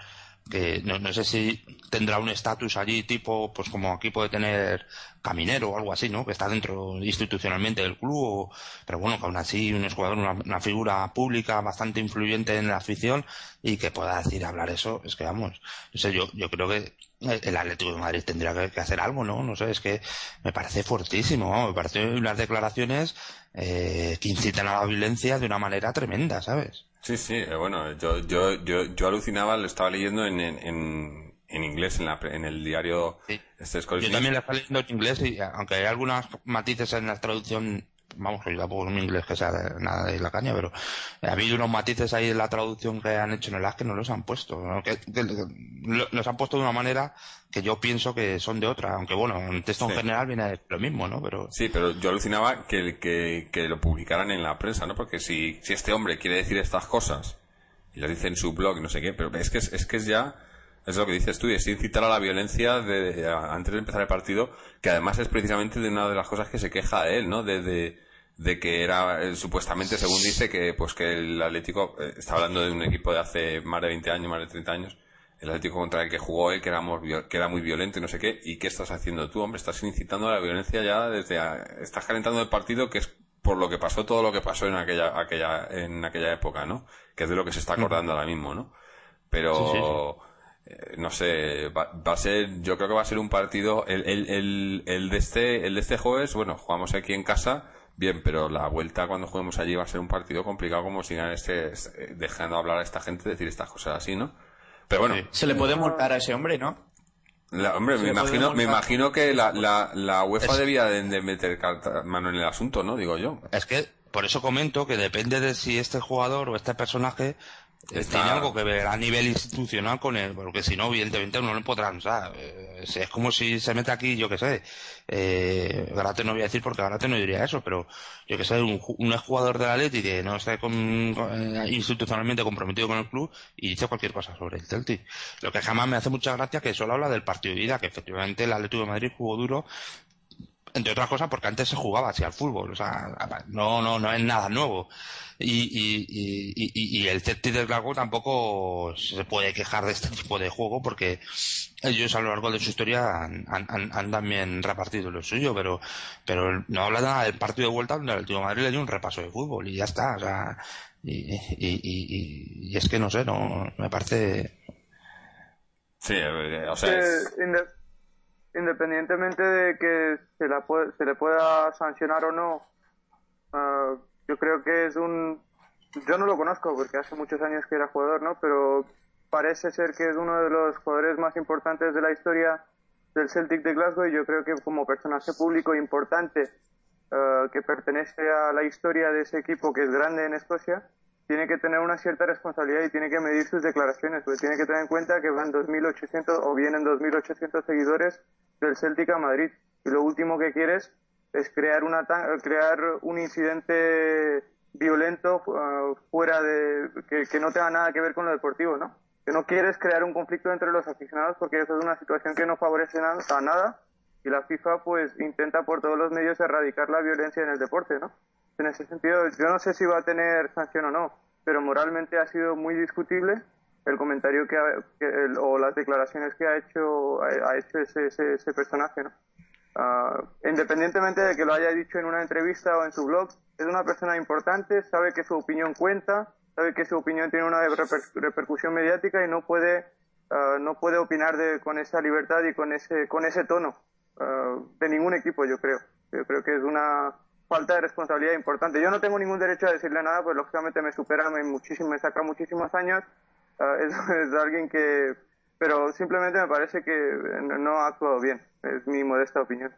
que no, no sé si tendrá un estatus allí tipo, pues como aquí puede tener Caminero o algo así, ¿no? Que está dentro institucionalmente del club, pero bueno, que aún así un jugador, una, figura pública bastante influyente en la afición y que pueda decir hablar eso, es que vamos, no sé, yo, yo creo que el Atlético de Madrid tendría que, hacer algo, ¿no? No sé, es que me parece fuertísimo, me parece unas declaraciones eh, que incitan a la violencia de una manera tremenda, ¿sabes? Sí, sí, eh, bueno, yo, yo, yo, yo alucinaba, lo estaba leyendo en, en, en inglés en, la, en el diario este Yo también lo estaba leyendo en inglés y aunque hay algunos matices en la traducción vamos, yo tampoco un inglés que sea nada de la caña, pero ha habido unos matices ahí en la traducción que han hecho en el as que no los han puesto. Que, los han puesto de una manera que yo pienso que son de otra, aunque bueno, en el texto en general viene lo mismo, ¿no? Pero... Sí, pero yo alucinaba que, que, que lo publicaran en la prensa, ¿no? Porque si, si este hombre quiere decir estas cosas y lo dice en su blog, no sé qué, pero es que es, que es ya es lo que dices tú, es incitar a la violencia de, antes de empezar el partido, que además es precisamente de una de las cosas que se queja él, ¿no? De, de, que era, eh, supuestamente, según dice, que pues que el Atlético, eh, está hablando de un equipo de hace más de 20 años, más de 30 años, el Atlético contra el que jugó él, que era, que era muy violento y no sé qué, y qué estás haciendo tú, hombre, estás incitando a la violencia ya desde, estás calentando el partido que es por lo que pasó todo lo que pasó en aquella, aquella, en aquella época, ¿no? Que es de lo que se está acordando ahora mismo, ¿no? Pero, no sé, va, a ser, yo creo que va a ser un partido, el, el, el, el de este, el de este jueves, bueno, jugamos aquí en casa, bien, pero la vuelta cuando juguemos allí va a ser un partido complicado como si este, este, dejando hablar a esta gente decir estas cosas así, ¿no? Pero bueno. Se le puede multar a ese hombre, ¿no? hombre, me imagino, me imagino que la, la, la UEFA debía de, de meter mano en el asunto, ¿no? Digo yo. Es que por eso comento que depende de si este jugador o este personaje tiene algo que ver a nivel institucional con él, porque si no, evidentemente no le podrán, o sea, eh, es como si se mete aquí, yo que sé, eh, Garate no voy a decir porque Garate no diría eso, pero yo que sé, un, un jugador de la Leti que no está con, eh, institucionalmente comprometido con el club y dice cualquier cosa sobre el Celtic. Lo que jamás me hace mucha gracia que solo habla del partido de vida, que efectivamente el Atlético de Madrid jugó duro, entre otras cosas porque antes se jugaba así al fútbol, o sea, no, no, no es nada nuevo. Y, y, y, y el Celtic del Glasgow tampoco se puede quejar de este tipo de juego porque ellos a lo largo de su historia han, han, han también repartido lo suyo, pero, pero no habla nada del partido de vuelta donde el tío Madrid le dio un repaso de fútbol y ya está, o sea, y, y, y, es que no sé, no, me parece... Sí, o sea... Es independientemente de que se, la se le pueda sancionar o no, ah, yo creo que es un... Yo no lo conozco porque hace muchos años que era jugador, ¿no? Pero parece ser que es uno de los jugadores más importantes de la historia del Celtic de Glasgow y yo creo que como personaje público importante eh, que pertenece a la historia de ese equipo que es grande en Escocia, tiene que tener una cierta responsabilidad y tiene que medir sus declaraciones, porque tiene que tener en cuenta que van 2.800 o vienen 2.800 seguidores del Celtic a Madrid y lo último que quieres es crear, una, crear un incidente violento uh, fuera de que, no tenga nada que ver con lo deportivo, ¿no? Que no quieres crear un conflicto entre los aficionados porque eso es una situación que no favorece a nada y la FIFA pues intenta por todos los medios erradicar la violencia en el deporte, ¿no? En ese sentido, yo no sé si va a tener sanción o no, pero moralmente ha sido muy discutible el comentario que, o las declaraciones que ha hecho ha hecho ese, ese, personaje, ¿no? Ah, independientemente de que lo haya dicho en una entrevista o en su blog, es una persona importante, sabe que su opinión cuenta, sabe que su opinión tiene una repercusión mediática y no puede ah, no puede opinar de, con esa libertad y con ese con ese tono ah, de ningún equipo, yo creo. Yo creo que es una falta de responsabilidad importante. Yo no tengo ningún derecho a decirle nada, pues lógicamente me supera, me, muchísimo, me saca muchísimos años. Ah, es, alguien que... Pero simplemente me parece que no ha actuado bien. Es mi modesta opinión.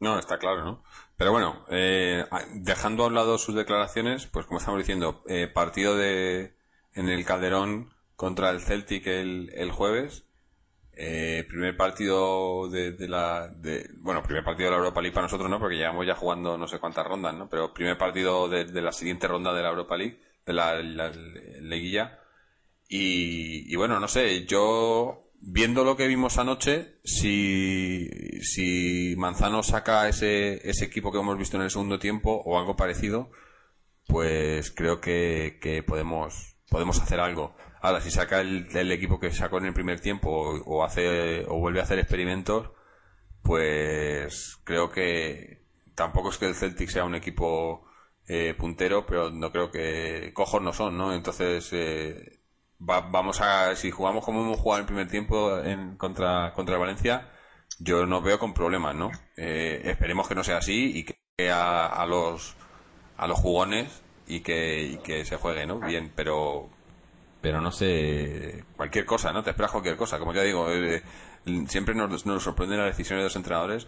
No, está claro, ¿no? Pero bueno, eh, dejando a un lado sus declaraciones, pues como estamos diciendo, eh, partido de en el Calderón contra el Celtic el, el jueves. Eh, primer partido de, la bueno primer partido de la Europa League para nosotros no porque llevamos ya jugando no sé cuántas rondas no pero primer partido de, la siguiente ronda de la Europa League de la, la, liguilla y, bueno no sé yo viendo lo que vimos anoche si si Manzano saca ese ese equipo que hemos visto en el segundo tiempo o algo parecido pues creo que, que podemos podemos hacer algo Ahora, si saca el, equipo que sacó en el primer tiempo o, hace o vuelve a hacer experimentos, pues creo que tampoco es que el Celtic sea un equipo eh, puntero, pero no creo que cojos no son, ¿no? Entonces eh, vamos a si jugamos como hemos jugado en el primer tiempo en, contra contra Valencia, yo no veo con problemas, ¿no? Eh, esperemos que no sea así y que a, a los a los jugones y que, que se juegue, ¿no? Bien, pero pero no sé, cualquier cosa, ¿no? Te esperas cualquier cosa. Como ya digo, eh, siempre nos, nos sorprenden las decisiones de los entrenadores.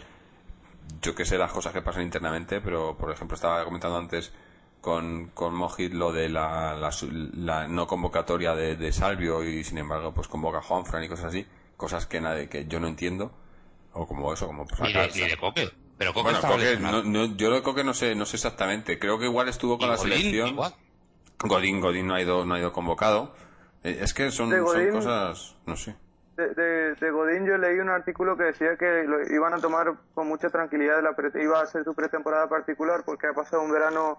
Yo que sé las cosas que pasan internamente, pero por ejemplo estaba comentando antes con, con Mojit lo de la, la, no convocatoria de, Salvio y sin embargo pues convoca a Juanfran y cosas así, cosas que nadie, que yo no entiendo. O como eso, como pues, de, Coque. Pero Coque bueno, Coque, no, yo lo de Coque no sé, no sé exactamente. Creo que igual estuvo con la selección. Godín, Godín no ha ido, no ha ido convocado. Eh, es que son, cosas, no sé. De, de, Godín yo leí un artículo que decía que lo iban a tomar con mucha tranquilidad, la iba a ser su pretemporada particular porque ha pasado un verano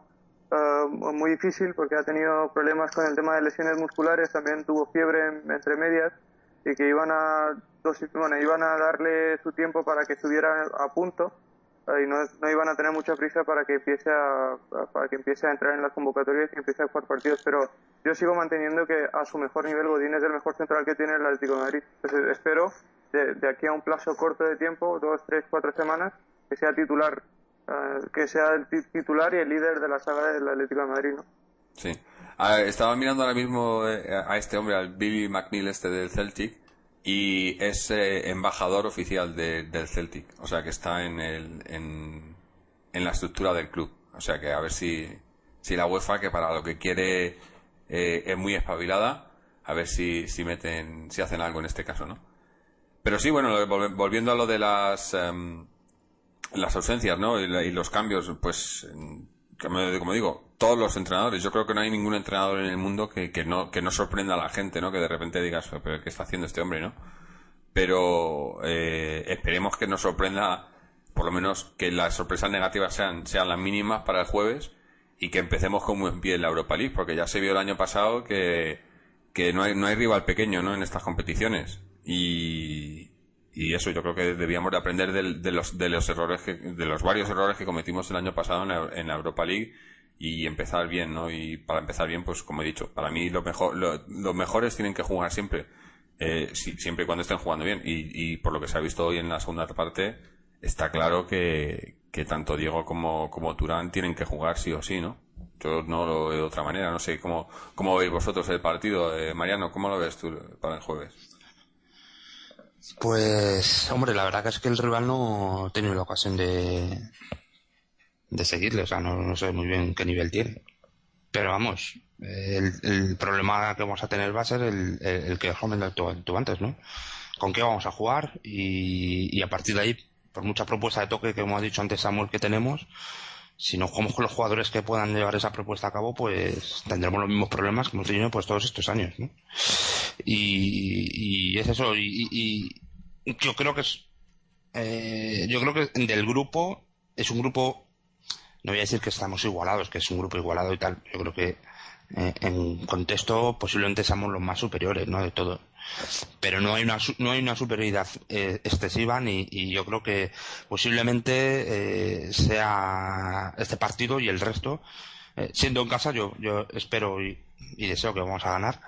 eh, muy difícil porque ha tenido problemas con el tema de lesiones musculares, también tuvo fiebre entre medias y que iban a, bueno, iban a darle su tiempo para que estuviera a punto y no, no, iban a tener mucha prisa para que empiece a, para que empiece a entrar en las convocatorias y empiece a jugar partidos, pero yo sigo manteniendo que a su mejor nivel Godín es el mejor central que tiene el Atlético de Madrid. Entonces espero de, de, aquí a un plazo corto de tiempo, dos, tres, cuatro semanas, que sea titular, eh, que sea el titular y el líder de la saga del Atlético de Madrid, ¿no? Sí. estaba mirando ahora mismo eh, a este hombre, al Billy McNeil este del Celtic, y es eh, embajador oficial del Celtic, o sea que está en, el, en, en, la estructura del club. O sea que a ver si, si la UEFA, que para lo que quiere eh, es muy espabilada, a ver si, si meten, si hacen algo en este caso, ¿no? Pero sí, bueno, volviendo a lo de las, em, las ausencias, ¿no? Y, los cambios, pues, como digo, todos los entrenadores. Yo creo que no hay ningún entrenador en el mundo que, que, no, que no sorprenda a la gente, ¿no? Que de repente digas, pero ¿qué está haciendo este hombre, no? Pero eh, esperemos que nos sorprenda, por lo menos que las sorpresas negativas sean, sean las mínimas para el jueves y que empecemos con buen pie en la Europa League, porque ya se vio el año pasado que, que no, hay, no hay rival pequeño, ¿no? En estas competiciones. Y, y eso yo creo que debíamos de aprender de, los, de los errores, de los varios errores que cometimos el año pasado en la Europa League y empezar bien, ¿no? Y para empezar bien, pues como he dicho, para mí lo mejor, los mejores tienen que jugar siempre, eh, siempre y cuando estén jugando bien. Y, y por lo que se ha visto hoy en la segunda parte, está claro que, que tanto Diego como, como Turán tienen que jugar sí o sí, ¿no? Yo no lo veo de otra manera, no sé cómo, cómo veis vosotros el partido. Eh, Mariano, ¿cómo lo ves tú para el jueves? Pues, hombre, la verdad que es que el rival no ha tenido la ocasión de, de seguirle. O sea, no, sé muy bien qué nivel tiene. Pero vamos, el, problema que vamos a tener va a ser el, el, que comentado tú, antes, ¿no? ¿Con qué vamos a jugar? Y, y a partir de ahí, por mucha propuesta de toque que hemos dicho antes Samuel que tenemos, si no jugamos con los jugadores que puedan llevar esa propuesta a cabo, pues tendremos los mismos problemas que hemos tenido pues todos estos años, ¿no? Y, y es eso, y, y, yo creo que es, eh, yo creo que del grupo es un grupo, no voy a decir que estamos igualados, que es un grupo igualado y tal, yo creo que eh, en contexto posiblemente seamos los más superiores, ¿no? De todo pero no hay una no hay una superioridad eh, excesiva ni y yo creo que posiblemente eh, sea este partido y el resto eh, siendo en casa yo yo espero y, y, deseo que vamos a ganar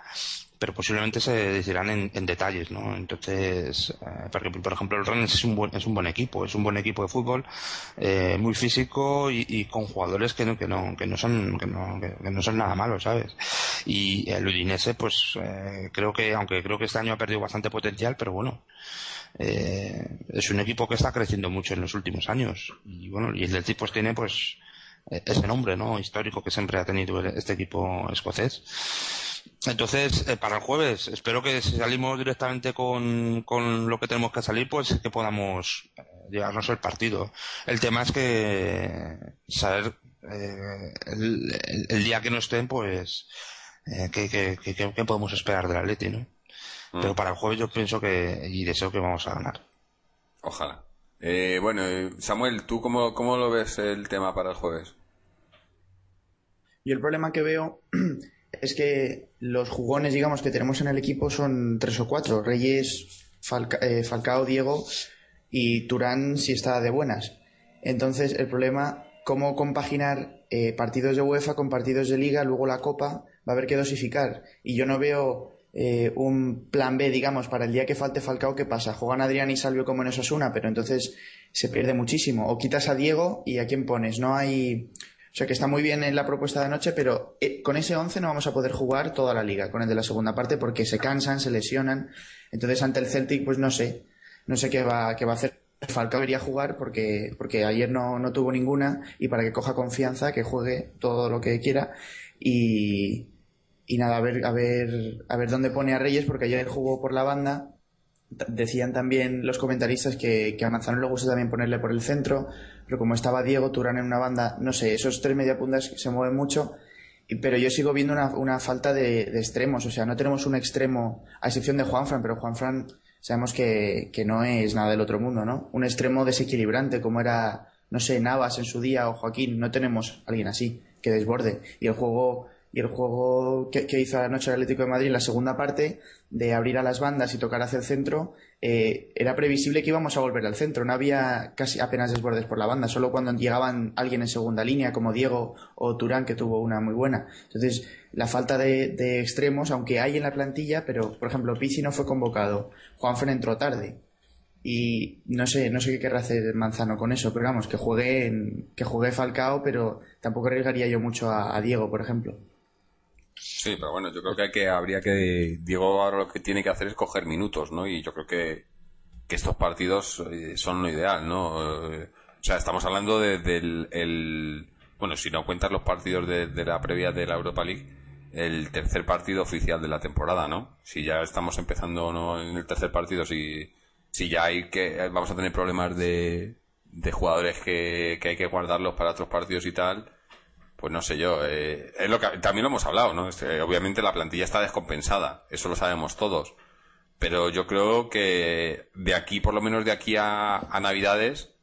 pero posiblemente se decidirán en, detalles, ¿no? Entonces, eh, porque, por ejemplo, el Rennes es un buen, es un buen equipo, es un buen equipo de fútbol, eh, muy físico y, con jugadores que no, que no, que no son, que no, que, no son nada malos, ¿sabes? Y el Udinese, pues, eh, creo que, aunque creo que este año ha perdido bastante potencial, pero bueno, es un equipo que está creciendo mucho en los últimos años. Y bueno, y el del tipo tiene, pues, ese nombre, ¿no? Histórico que siempre ha tenido este equipo escocés. Entonces, eh, para el jueves, espero que si salimos directamente con, con lo que tenemos que salir, pues que podamos eh, llevarnos el partido. El tema es que saber eh, el, día que no estén, pues, eh, ¿qué, qué, qué, podemos esperar del Atleti, no? Mm. Pero para el jueves yo pienso que, y deseo que vamos a ganar. Ojalá. Eh, bueno, Samuel, ¿tú cómo, cómo lo ves el tema para el jueves? Yo el problema que veo es que los jugones, digamos, que tenemos en el equipo son tres o cuatro. Reyes, eh, Falcao, Diego y Turán si está de buenas. Entonces, el problema, cómo compaginar eh, partidos de UEFA con partidos de liga, luego la Copa, va a haber que dosificar. Y yo no veo eh, un plan B, digamos, para el día que falte Falcao, ¿qué pasa? Juegan Adrián y Salvio como en Osasuna, pero entonces se pierde muchísimo. O quitas a Diego y a quién pones. No hay o sea que está muy bien en la propuesta de noche, pero eh, con ese 11 no vamos a poder jugar toda la liga, con el de la segunda parte, porque se cansan, se lesionan. Entonces ante el Celtic, pues no sé, no sé qué va, qué va a hacer. Falcao debería jugar porque, porque ayer no, no tuvo ninguna y para que coja confianza, que juegue todo lo que quiera y, y nada, a ver, a ver, a ver dónde pone a Reyes porque ayer jugó por la banda Decían también los comentaristas que, que a Manzano le gusta también ponerle por el centro, pero como estaba Diego Turán en una banda, no sé, esos tres media puntas se mueven mucho, pero yo sigo viendo una, una falta de, extremos, o sea, no tenemos un extremo, a excepción de Juanfran, pero Juanfran sabemos que, que no es nada del otro mundo, ¿no? Un extremo desequilibrante como era, no sé, Navas en su día o Joaquín, no tenemos alguien así que desborde. Y el juego y el juego que, hizo anoche el Atlético de Madrid en la segunda parte, de abrir a las bandas y tocar hacia el centro, eh, era previsible que íbamos a volver al centro. No había casi apenas desbordes por la banda, solo cuando llegaban alguien en segunda línea, como Diego o Turán, que tuvo una muy buena. Entonces, la falta de, extremos, aunque hay en la plantilla, pero, por ejemplo, Pizzi no fue convocado, Juanfen entró tarde. Y no sé, no sé qué querrá hacer Manzano con eso, pero vamos, que juegue, que juegue Falcao, pero tampoco arriesgaría yo mucho a Diego, por ejemplo. Sí, pero bueno, yo creo que, hay que habría que. Diego ahora lo que tiene que hacer es coger minutos, ¿no? Y yo creo que, que estos partidos eh, son lo ideal, ¿no? Eh, o sea, estamos hablando de, del. El, bueno, si no cuentas los partidos de, de, la previa de la Europa League, el tercer partido oficial de la temporada, ¿no? Si ya estamos empezando ¿no? en el tercer partido, si, si ya hay que. Vamos a tener problemas de, de jugadores que, que hay que guardarlos para otros partidos y tal pues no sé yo, eh, es lo que también lo hemos hablado, ¿no? Este, obviamente la plantilla está descompensada, eso lo sabemos todos. Pero yo creo que de aquí, por lo menos de aquí a, Navidades,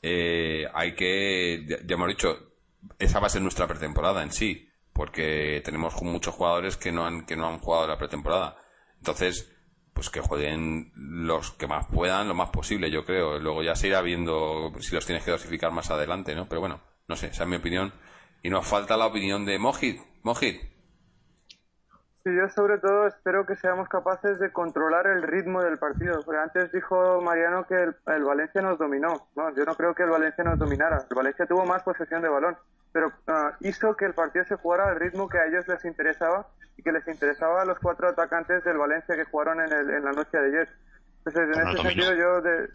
eh, hay que, ya, hemos dicho, esa va a ser nuestra pretemporada en sí, porque tenemos muchos jugadores que no han, que no han jugado la pretemporada. Entonces, pues que jueguen los que más puedan, lo más posible, yo creo. Luego ya se irá viendo si los tienes que dosificar más adelante, ¿no? Pero bueno, no sé, esa es mi opinión y nos falta la opinión de Mojit. Mojit. Sí, yo sobre todo espero que seamos capaces de controlar el ritmo del partido. Porque antes dijo Mariano que el, Valencia nos dominó. No, yo no creo que el Valencia nos dominara. El Valencia tuvo más posesión de balón, pero ah, hizo que el partido se jugara al ritmo que a ellos les interesaba y que les interesaba a los cuatro atacantes del Valencia que jugaron en, el, en la noche de ayer. Entonces, en ese sentido, yo de,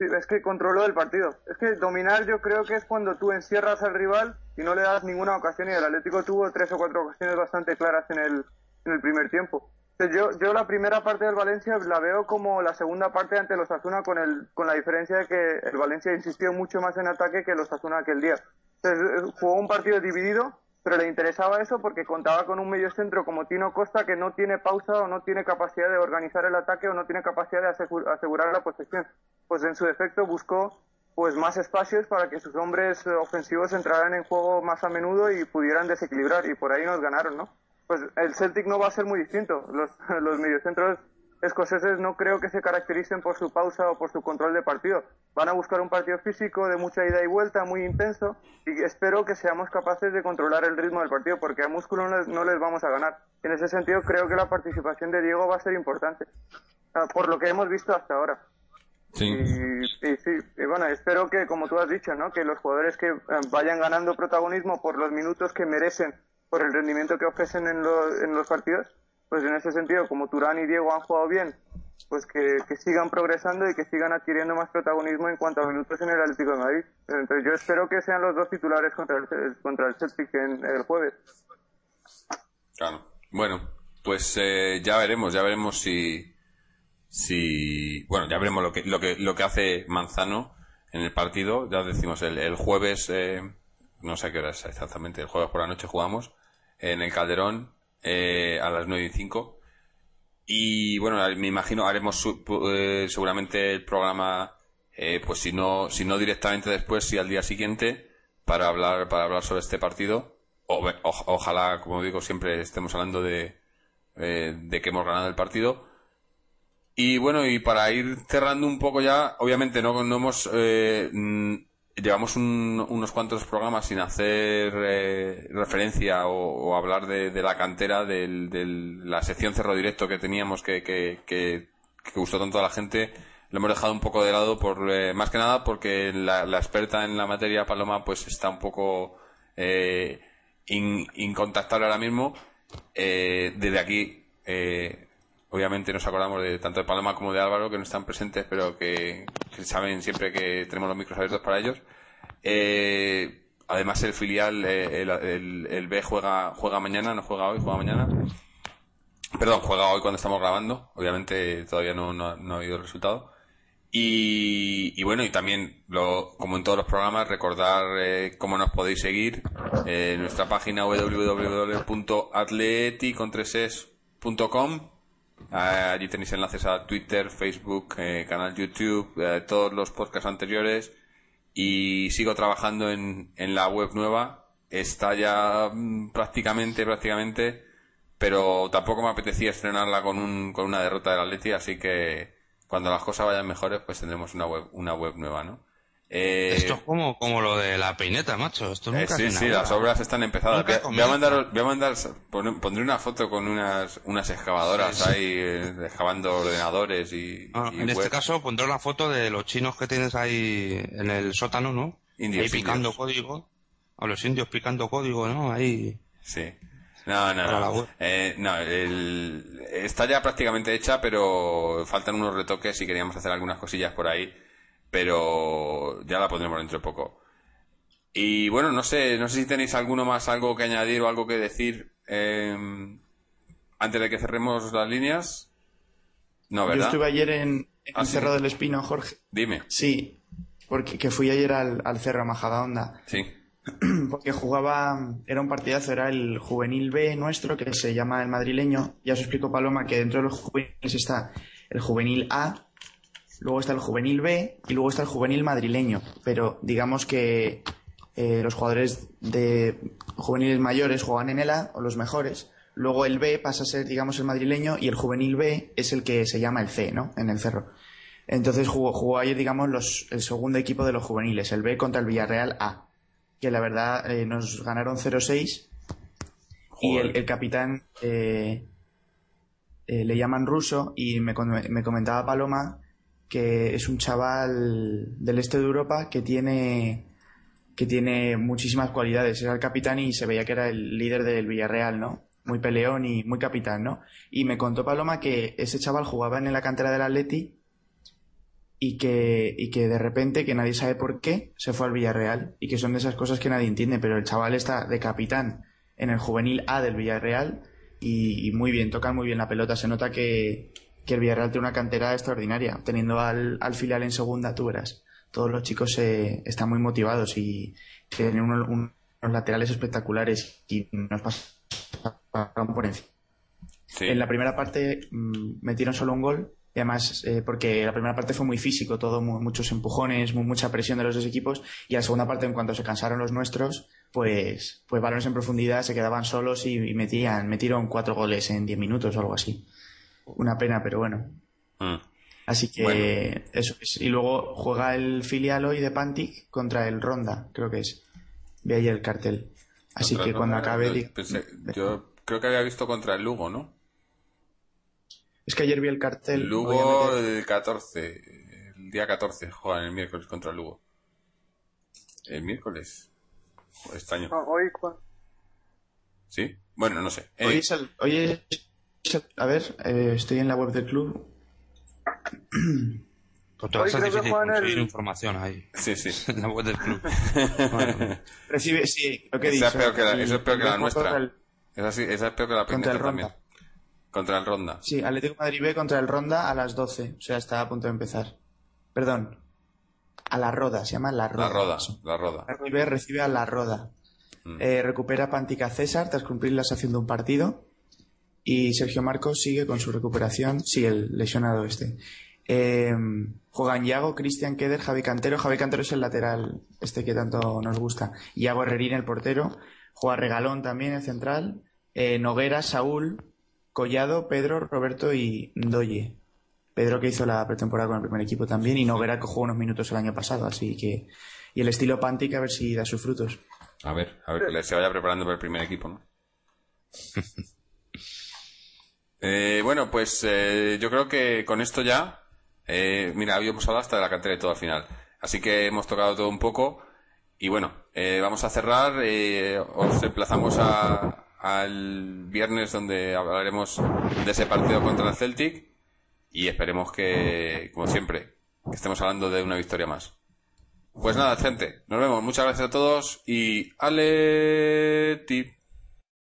Sí, es que controló el partido. Es que dominar yo creo que es cuando tú encierras al rival y no le das ninguna ocasión y el Atlético tuvo tres o cuatro ocasiones bastante claras en el, en el primer tiempo. Yo, yo la primera parte del Valencia la veo como la segunda parte ante los Asuna con, el, con la diferencia de que el Valencia insistió mucho más en ataque que los Asuna aquel día. Entonces, jugó un partido dividido, pero le interesaba eso porque contaba con un medio centro como Tino Costa que no tiene pausa o no tiene capacidad de organizar el ataque o no tiene capacidad de asegurar la posesión. Pues en su defecto buscó pues más espacios para que sus hombres ofensivos entraran en juego más a menudo y pudieran desequilibrar y por ahí nos ganaron, ¿no? Pues el Celtic no va a ser muy distinto. Los, los mediocentros escoceses no creo que se caractericen por su pausa o por su control de partido. Van a buscar un partido físico de mucha ida y vuelta, muy intenso, y espero que seamos capaces de controlar el ritmo del partido, porque a músculo no les, vamos a ganar. En ese sentido, creo que la participación de Diego va a ser importante, ah, por lo que hemos visto hasta ahora. Sí. Y, sí, y bueno, espero que, como tú has dicho, ¿no? que los jugadores que eh, vayan ganando protagonismo por los minutos que merecen, por el rendimiento que ofrecen en, en los partidos, pues en ese sentido, como Turán y Diego han jugado bien, pues que, sigan progresando y que sigan adquiriendo más protagonismo en cuanto a minutos en el Atlético de Madrid. Entonces yo espero que sean los dos titulares contra el, contra el Celtic en el jueves. Claro. Bueno, pues eh, ya veremos, ya veremos si, si, bueno, ya veremos lo que, lo que, lo que hace Manzano en el partido. Ya decimos, el, el jueves, eh, no sé qué hora es exactamente, el jueves por la noche jugamos en el Calderón eh, a las 9 y 5. Y bueno, me imagino haremos eh, seguramente el programa, eh, pues si no, si no directamente después, si al día siguiente, para hablar, para hablar sobre este partido. ojalá, como digo, siempre estemos hablando de, de que hemos ganado el partido. Y bueno, y para ir cerrando un poco ya, obviamente no, no hemos, llevamos unos cuantos programas sin hacer eh, referencia o, hablar de, la cantera de la sección cerro directo que teníamos que, gustó tanto a la gente lo hemos dejado un poco de lado por eh, más que nada porque la, experta en la materia Paloma pues está un poco eh, incontactable ahora mismo. Desde aquí obviamente nos acordamos de tanto de Paloma como de Álvaro que no están presentes pero que, saben siempre que tenemos los micros abiertos para ellos. Eh, además el filial eh, el, B juega juega mañana no juega hoy juega mañana. Perdón juega hoy cuando estamos grabando. Obviamente todavía no, no, ha habido el resultado. Y, bueno, y también, lo, como en todos los programas, recordar eh, cómo nos podéis seguir en nuestra página www.atleticontreses.com allí tenéis enlaces a Twitter, Facebook, eh, canal YouTube, eh, todos los podcasts anteriores. Y sigo trabajando en, en la web nueva. Está ya mm, prácticamente, prácticamente. Pero tampoco me apetecía estrenarla con, un, con una derrota del Atleti, así que cuando las cosas vayan mejores, pues tendremos una web, una web nueva, ¿no? Eh, Esto es como, como lo de la peineta, macho. Esto nunca eh, sí, sí, las obras están empezadas. Voy a, mandar, voy a mandar, pondré una foto con unas, unas excavadoras ahí, eh, excavando ordenadores y. Ah, en este caso pondré una foto de los chinos que tienes ahí en el sótano, ¿no? Indios, ahí picando código. A los indios picando código, ¿no? Ahí. Sí. No, no, no. Eh, no el, está ya prácticamente hecha, pero faltan unos retoques y queríamos hacer algunas cosillas por ahí pero ya la pondremos dentro de poco. Y bueno, no sé, no sé si tenéis alguno más, algo que añadir o algo que decir em, antes de que cerremos las líneas. No, ¿verdad? Yo estuve ayer en, el Cerro del Espino, Jorge. Dime. Sí, porque que fui ayer al, al Cerro Majadahonda. Sí. Porque jugaba, era un partidazo, era el juvenil B nuestro, que se llama el madrileño. Ya os explico, Paloma, que dentro de los juveniles está el juvenil A, luego está el juvenil B y luego está el juvenil madrileño. Pero digamos que eh, los jugadores de juveniles mayores juegan en el A, o los mejores. Luego el B pasa a ser, digamos, el madrileño y el juvenil B es el que se llama el C, ¿no? En el cerro. Entonces jugó, jugó ayer, digamos, los, el segundo equipo de los juveniles, el B contra el Villarreal A. Que la verdad eh, nos ganaron 0-6. Y el, capitán eh, le llaman ruso y me, me comentaba Paloma que es un chaval del este de Europa que tiene que tiene muchísimas cualidades. Era el capitán y se veía que era el líder del Villarreal, ¿no? Muy peleón y muy capitán, ¿no? Y me contó Paloma que ese chaval jugaba en la cantera del Atleti y que, y que de repente, que nadie sabe por qué, se fue al Villarreal y que son de esas cosas que nadie entiende, pero el chaval está de capitán en el juvenil A del Villarreal y, muy bien, tocan muy bien la pelota, se nota que, que el Villarreal tiene una cantera extraordinaria, teniendo al, al filial en segunda, tú verás, todos los chicos eh, están muy motivados y tienen unos, laterales espectaculares y nos pasan por encima. En la primera parte mm, metieron solo un gol y además, eh, porque la primera parte fue muy físico, todo, muchos empujones, mucha presión de los dos equipos. Y la segunda parte, en cuanto se cansaron los nuestros, pues, pues balones en profundidad, se quedaban solos y, metían, metieron cuatro goles en diez minutos o algo así. Una pena, pero bueno. Mm. Así que eso es. Y luego juega el filial hoy de Pantic contra el Ronda, creo que es. Ve ahí el cartel. Así que cuando acabe. yo creo que había visto contra el Lugo, ¿no? Es que ayer vi el cartel. Lugo el 14. El día 14 juegan el miércoles contra el Lugo. El miércoles. extraño. hoy. ¿Sí? Bueno, no sé. Hoy es el, hoy es a ver, eh, estoy en la web del club. Pues te vas a difícil conseguir el... información ahí. Sí, sí. en la web del club. Recibe, sí, lo que esa dice. Es peor que la, eso es peor que la nuestra. Esa, sí, esa es peor que la pendiente también. Contra el Ronda. Sí, Atlético Madrid B contra el Ronda a las 12. O sea, está a punto de empezar. Perdón. A la Roda, se llama La Roda. La Roda, La Roda. Madrid B recibe a La Roda. Mm. Eh, recupera Pántica César tras cumplirlas haciendo un partido. Y Sergio Marcos sigue con su recuperación. Sí, el lesionado este. Eh, juegan Yago, Cristian Keder, Javi Cantero. Javi Cantero es el lateral, este que tanto nos gusta. Yago Herrerín, el portero. Juega Regalón también, el central. Eh, Noguera, Saúl, Collado, Pedro, Roberto y Doye. Pedro que hizo la pretemporada con el primer equipo también y Noguera que jugó unos minutos el año pasado, así que... Y el estilo Pantic a ver si da sus frutos. A ver, a ver que se vaya preparando para el primer equipo, ¿no? eh, bueno, pues eh, yo creo que con esto ya... Eh, mira, habíamos hablado hasta de la cantera y todo al final. Así que hemos tocado todo un poco. Y bueno, eh, vamos a cerrar. os emplazamos a, al viernes donde hablaremos de ese partido contra el Celtic y esperemos que, como siempre, que estemos hablando de una victoria más. Pues nada, gente, nos vemos. Muchas gracias a todos y ale